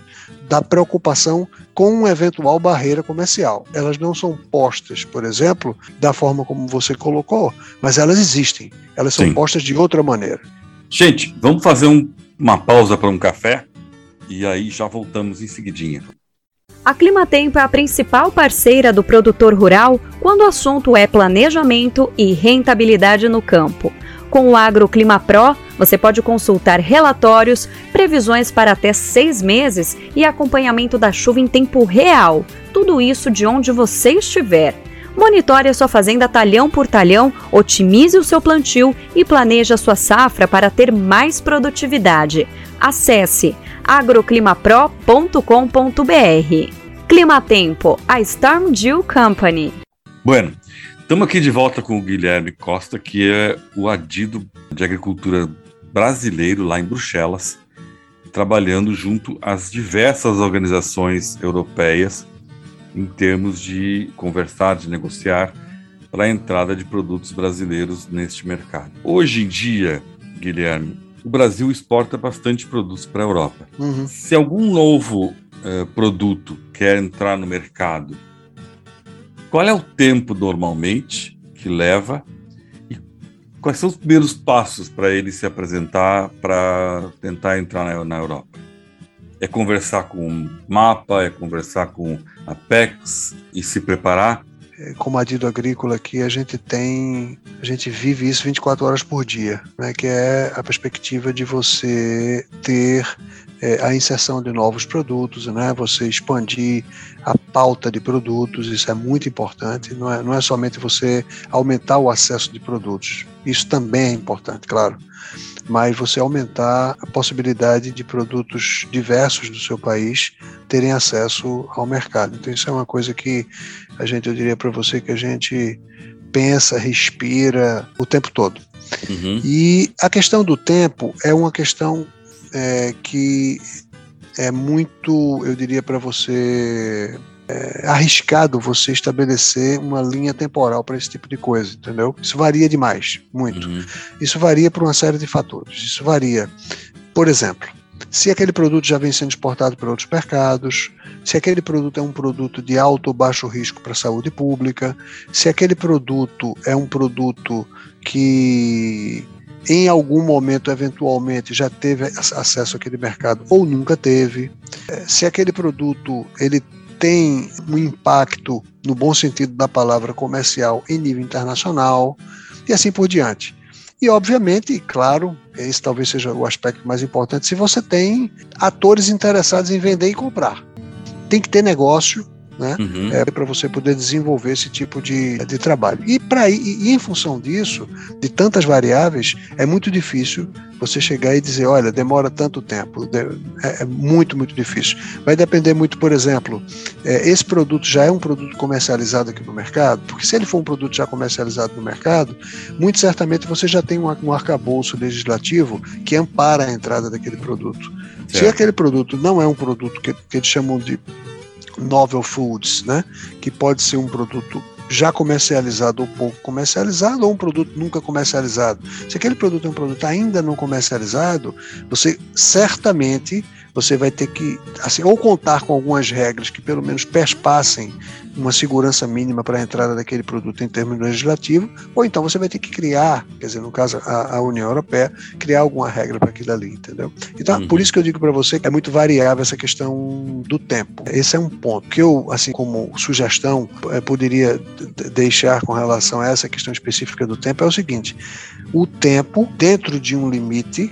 da preocupação com uma eventual barreira comercial. Elas não são postas, por exemplo, da forma como você colocou, mas elas existem. Elas são Sim. postas de outra maneira. Gente, vamos fazer um uma pausa para um café e aí já voltamos em seguidinha. A Climatempo é a principal parceira do produtor rural quando o assunto é planejamento e rentabilidade no campo. Com o AgroClima Pro, você pode consultar relatórios, previsões para até seis meses e acompanhamento da chuva em tempo real. Tudo isso de onde você estiver. Monitore a sua fazenda talhão por talhão, otimize o seu plantio e planeje a sua safra para ter mais produtividade. Acesse agroclimapro.com.br. Climatempo, a Storm Dew Company. Bueno, estamos aqui de volta com o Guilherme Costa, que é o adido de agricultura brasileiro lá em Bruxelas, trabalhando junto às diversas organizações europeias em termos de conversar, de negociar para a entrada de produtos brasileiros neste mercado. Hoje em dia, Guilherme, o Brasil exporta bastante produtos para a Europa. Uhum. Se algum novo eh, produto quer entrar no mercado, qual é o tempo normalmente que leva e quais são os primeiros passos para ele se apresentar para tentar entrar na, na Europa? É conversar com o MAPA, é conversar com a PEX e se preparar? como adido agrícola aqui, a gente tem, a gente vive isso 24 horas por dia, né, que é a perspectiva de você ter é, a inserção de novos produtos, né, você expandir a pauta de produtos, isso é muito importante, não é, não é somente você aumentar o acesso de produtos, isso também é importante, claro, mas você aumentar a possibilidade de produtos diversos do seu país terem acesso ao mercado. Então isso é uma coisa que a gente, eu diria para você que a gente pensa, respira o tempo todo. Uhum. E a questão do tempo é uma questão é, que é muito, eu diria para você, é arriscado você estabelecer uma linha temporal para esse tipo de coisa, entendeu? Isso varia demais, muito. Uhum. Isso varia por uma série de fatores. Isso varia, por exemplo, se aquele produto já vem sendo exportado para outros mercados, se aquele produto é um produto de alto ou baixo risco para a saúde pública, se aquele produto é um produto que em algum momento, eventualmente, já teve acesso àquele mercado ou nunca teve, é, se aquele produto ele tem um impacto, no bom sentido da palavra, comercial em nível internacional, e assim por diante. E, obviamente, claro, esse talvez seja o aspecto mais importante, se você tem atores interessados em vender e comprar. Tem que ter negócio, né? Uhum. É, para você poder desenvolver esse tipo de, de trabalho. E, pra, e, e em função disso, de tantas variáveis, é muito difícil você chegar e dizer, olha, demora tanto tempo. É, é muito, muito difícil. Vai depender muito, por exemplo, é, esse produto já é um produto comercializado aqui no mercado, porque se ele for um produto já comercializado no mercado, muito certamente você já tem um, um arcabouço legislativo que ampara a entrada daquele produto. Certo. Se aquele produto não é um produto que, que eles chamam de novel foods, né? Que pode ser um produto já comercializado ou pouco comercializado ou um produto nunca comercializado. Se aquele produto é um produto ainda não comercializado, você certamente você vai ter que assim ou contar com algumas regras que pelo menos perspassem uma segurança mínima para a entrada daquele produto em termos legislativos, ou então você vai ter que criar, quer dizer, no caso a, a União Europeia, criar alguma regra para aquilo ali, entendeu? Então, Uhum. por isso que eu digo para você que é muito variável essa questão do tempo. Esse é um ponto que eu, assim como sugestão, eh, poderia deixar com relação a essa questão específica do tempo é o seguinte: o tempo dentro de um limite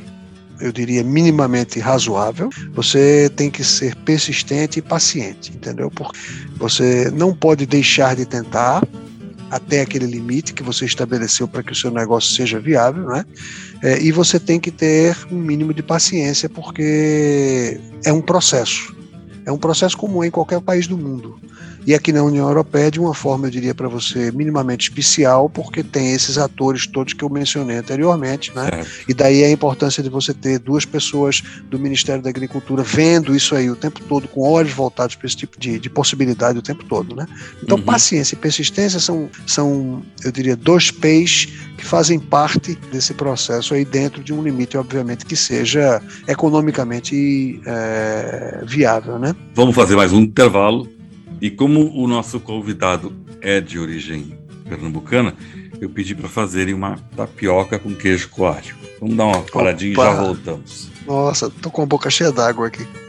eu diria, minimamente razoável, você tem que ser persistente e paciente, entendeu? Porque você não pode deixar de tentar até aquele limite que você estabeleceu para que o seu negócio seja viável, né? É, e você tem que ter um mínimo de paciência, porque é um processo. É um processo comum em qualquer país do mundo. E aqui na União Europeia, de uma forma, eu diria para você, minimamente especial, porque tem esses atores todos que eu mencionei anteriormente, né? E daí a importância de você ter duas pessoas do Ministério da Agricultura vendo isso aí o tempo todo, com olhos voltados para esse tipo de, de possibilidade o tempo todo, né? Então, Uhum. paciência e persistência são, são, eu diria, dois P's que fazem parte desse processo aí dentro de um limite, obviamente, que seja economicamente é, viável, né? Vamos fazer mais um intervalo. E como o nosso convidado é de origem pernambucana, eu pedi para fazerem uma tapioca com queijo coalho. Vamos dar uma paradinha e já Opa. voltamos. Nossa, tô com a boca cheia d'água aqui.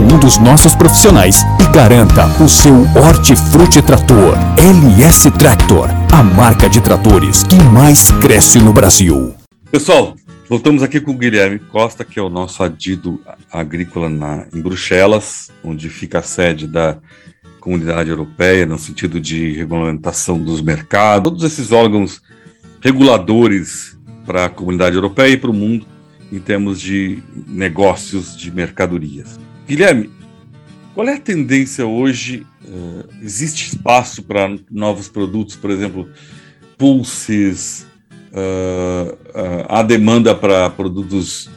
um dos nossos profissionais e garanta o seu Hortifruti Trator. LS Tractor, a marca de tratores que mais cresce no Brasil. Pessoal, voltamos aqui com o Guilherme Costa, que é o nosso adido agrícola na, em Bruxelas, onde fica a sede da comunidade europeia, no sentido de regulamentação dos mercados, todos esses órgãos reguladores para a comunidade europeia e para o mundo em termos de negócios de mercadorias. Guilherme, qual é a tendência hoje? Uh, existe espaço para novos produtos, por exemplo, pulses, uh, uh, há demanda para produtos,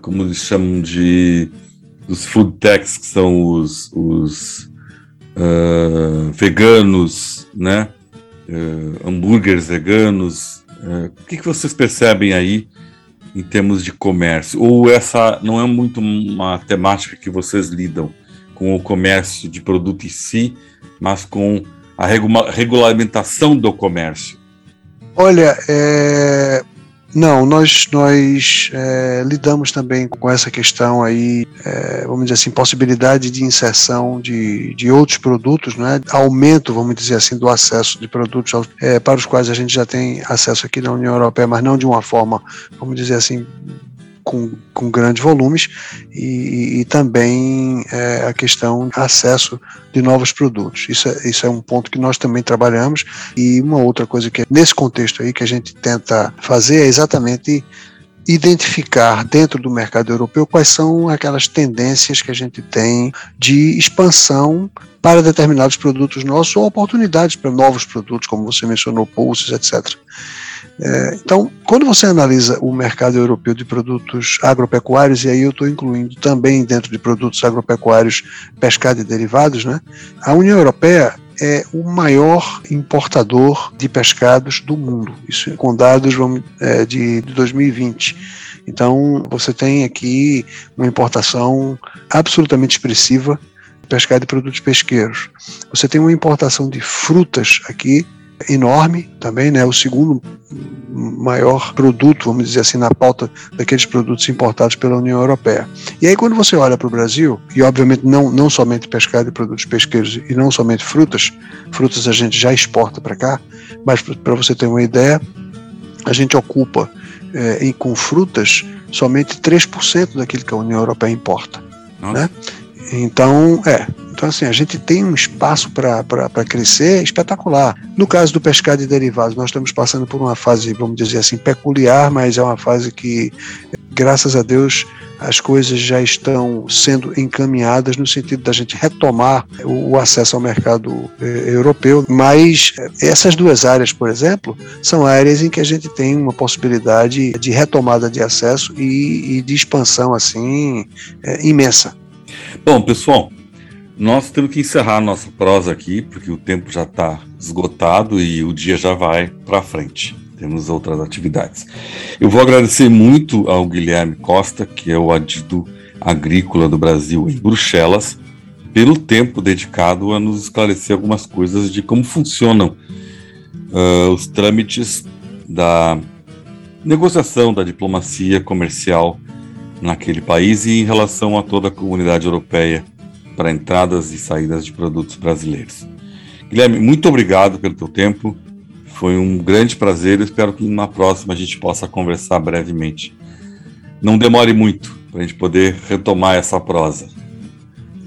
como eles chamam de dos food techs, que são os, os veganos, né? hambúrgueres veganos. o que, que vocês percebem aí em termos de comércio? Ou essa não é muito uma temática que vocês lidam com o comércio de produto em si, mas com a regulamentação do comércio? Olha, é, não, nós, nós é, lidamos também com essa questão aí, é, vamos dizer assim, possibilidade de inserção de, de outros produtos, né? aumento, vamos dizer assim, do acesso de produtos é, para os quais a gente já tem acesso aqui na União Europeia, mas não de uma forma, vamos dizer assim, com, com grandes volumes e, e também é, a questão de acesso de novos produtos. Isso é, isso é um ponto que nós também trabalhamos e uma outra coisa que é nesse contexto aí que a gente tenta fazer é exatamente identificar dentro do mercado europeu quais são aquelas tendências que a gente tem de expansão para determinados produtos nossos ou oportunidades para novos produtos, como você mencionou, pulses, etc. É, então, quando você analisa o mercado europeu de produtos agropecuários, e aí eu estou incluindo também dentro de produtos agropecuários pescado e derivados, né, a União Europeia é o maior importador de pescados do mundo, isso com dados vamos, é, de, de 2020. Então, você tem aqui uma importação absolutamente expressiva de pescado e produtos pesqueiros. Você tem uma importação de frutas aqui enorme também, né? O segundo maior produto, vamos dizer assim, na pauta daqueles produtos importados pela União Europeia. E aí quando você olha para o Brasil, e obviamente não, não somente pescado e produtos pesqueiros e não somente frutas, frutas a gente já exporta para cá, mas para você ter uma ideia, a gente ocupa é, em, com frutas somente 3% daquilo que a União Europeia importa. Né? Então, é, então, assim, a gente tem um espaço para crescer espetacular. No caso do pescado e derivados, nós estamos passando por uma fase, vamos dizer assim, peculiar, mas é uma fase que, graças a Deus, as coisas já estão sendo encaminhadas no sentido da gente retomar o, acesso ao mercado eh, europeu. Mas eh, essas duas áreas, por exemplo, são áreas em que a gente tem uma possibilidade de retomada de acesso e, e de expansão assim eh, imensa. Bom, pessoal, nós temos que encerrar a nossa prosa aqui, porque o tempo já está esgotado e o dia já vai para frente. Temos outras atividades. Eu vou agradecer muito ao Guilherme Costa, que é o adido agrícola do Brasil em Bruxelas, pelo tempo dedicado a nos esclarecer algumas coisas de como funcionam uh, os trâmites da negociação da diplomacia comercial naquele país e em relação a toda a comunidade europeia para entradas e saídas de produtos brasileiros. Guilherme, muito obrigado pelo teu tempo. Foi um grande prazer. espero que na próxima a gente possa conversar brevemente. Não demore muito para a gente poder retomar essa prosa.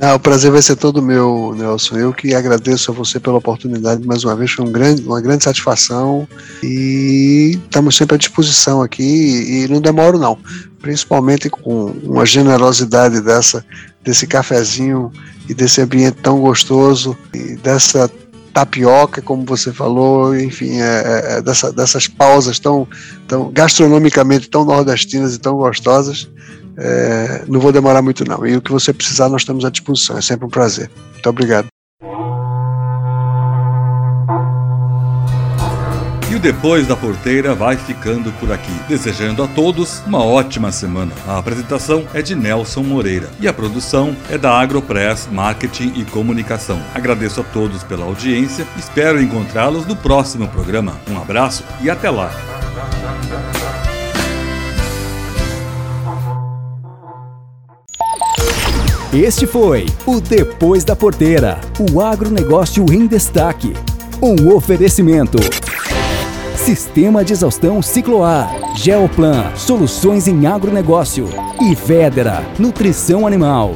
Ah, o prazer vai ser todo meu, Nelson. Eu que agradeço a você pela oportunidade mais uma vez. Foi um grande, uma grande satisfação e estamos sempre à disposição aqui e não demoro não principalmente com uma generosidade dessa, desse cafezinho e desse ambiente tão gostoso e dessa tapioca, como você falou, enfim, é, é, é, dessa, dessas pausas tão, tão gastronomicamente tão nordestinas e tão gostosas. É, não vou demorar muito não. E o que você precisar, nós estamos à disposição. É sempre um prazer. Muito obrigado. E o Depois da Porteira vai ficando por aqui, desejando a todos uma ótima semana. A apresentação é de Nelson Moreira e a produção é da Agropress Marketing e Comunicação. Agradeço a todos pela audiência, espero encontrá-los no próximo programa. Um abraço e até lá! Este foi o Depois da Porteira, o agronegócio em destaque. Um oferecimento. Sistema de exaustão Cicloar, Geoplan, soluções em agronegócio e Vedera, nutrição animal.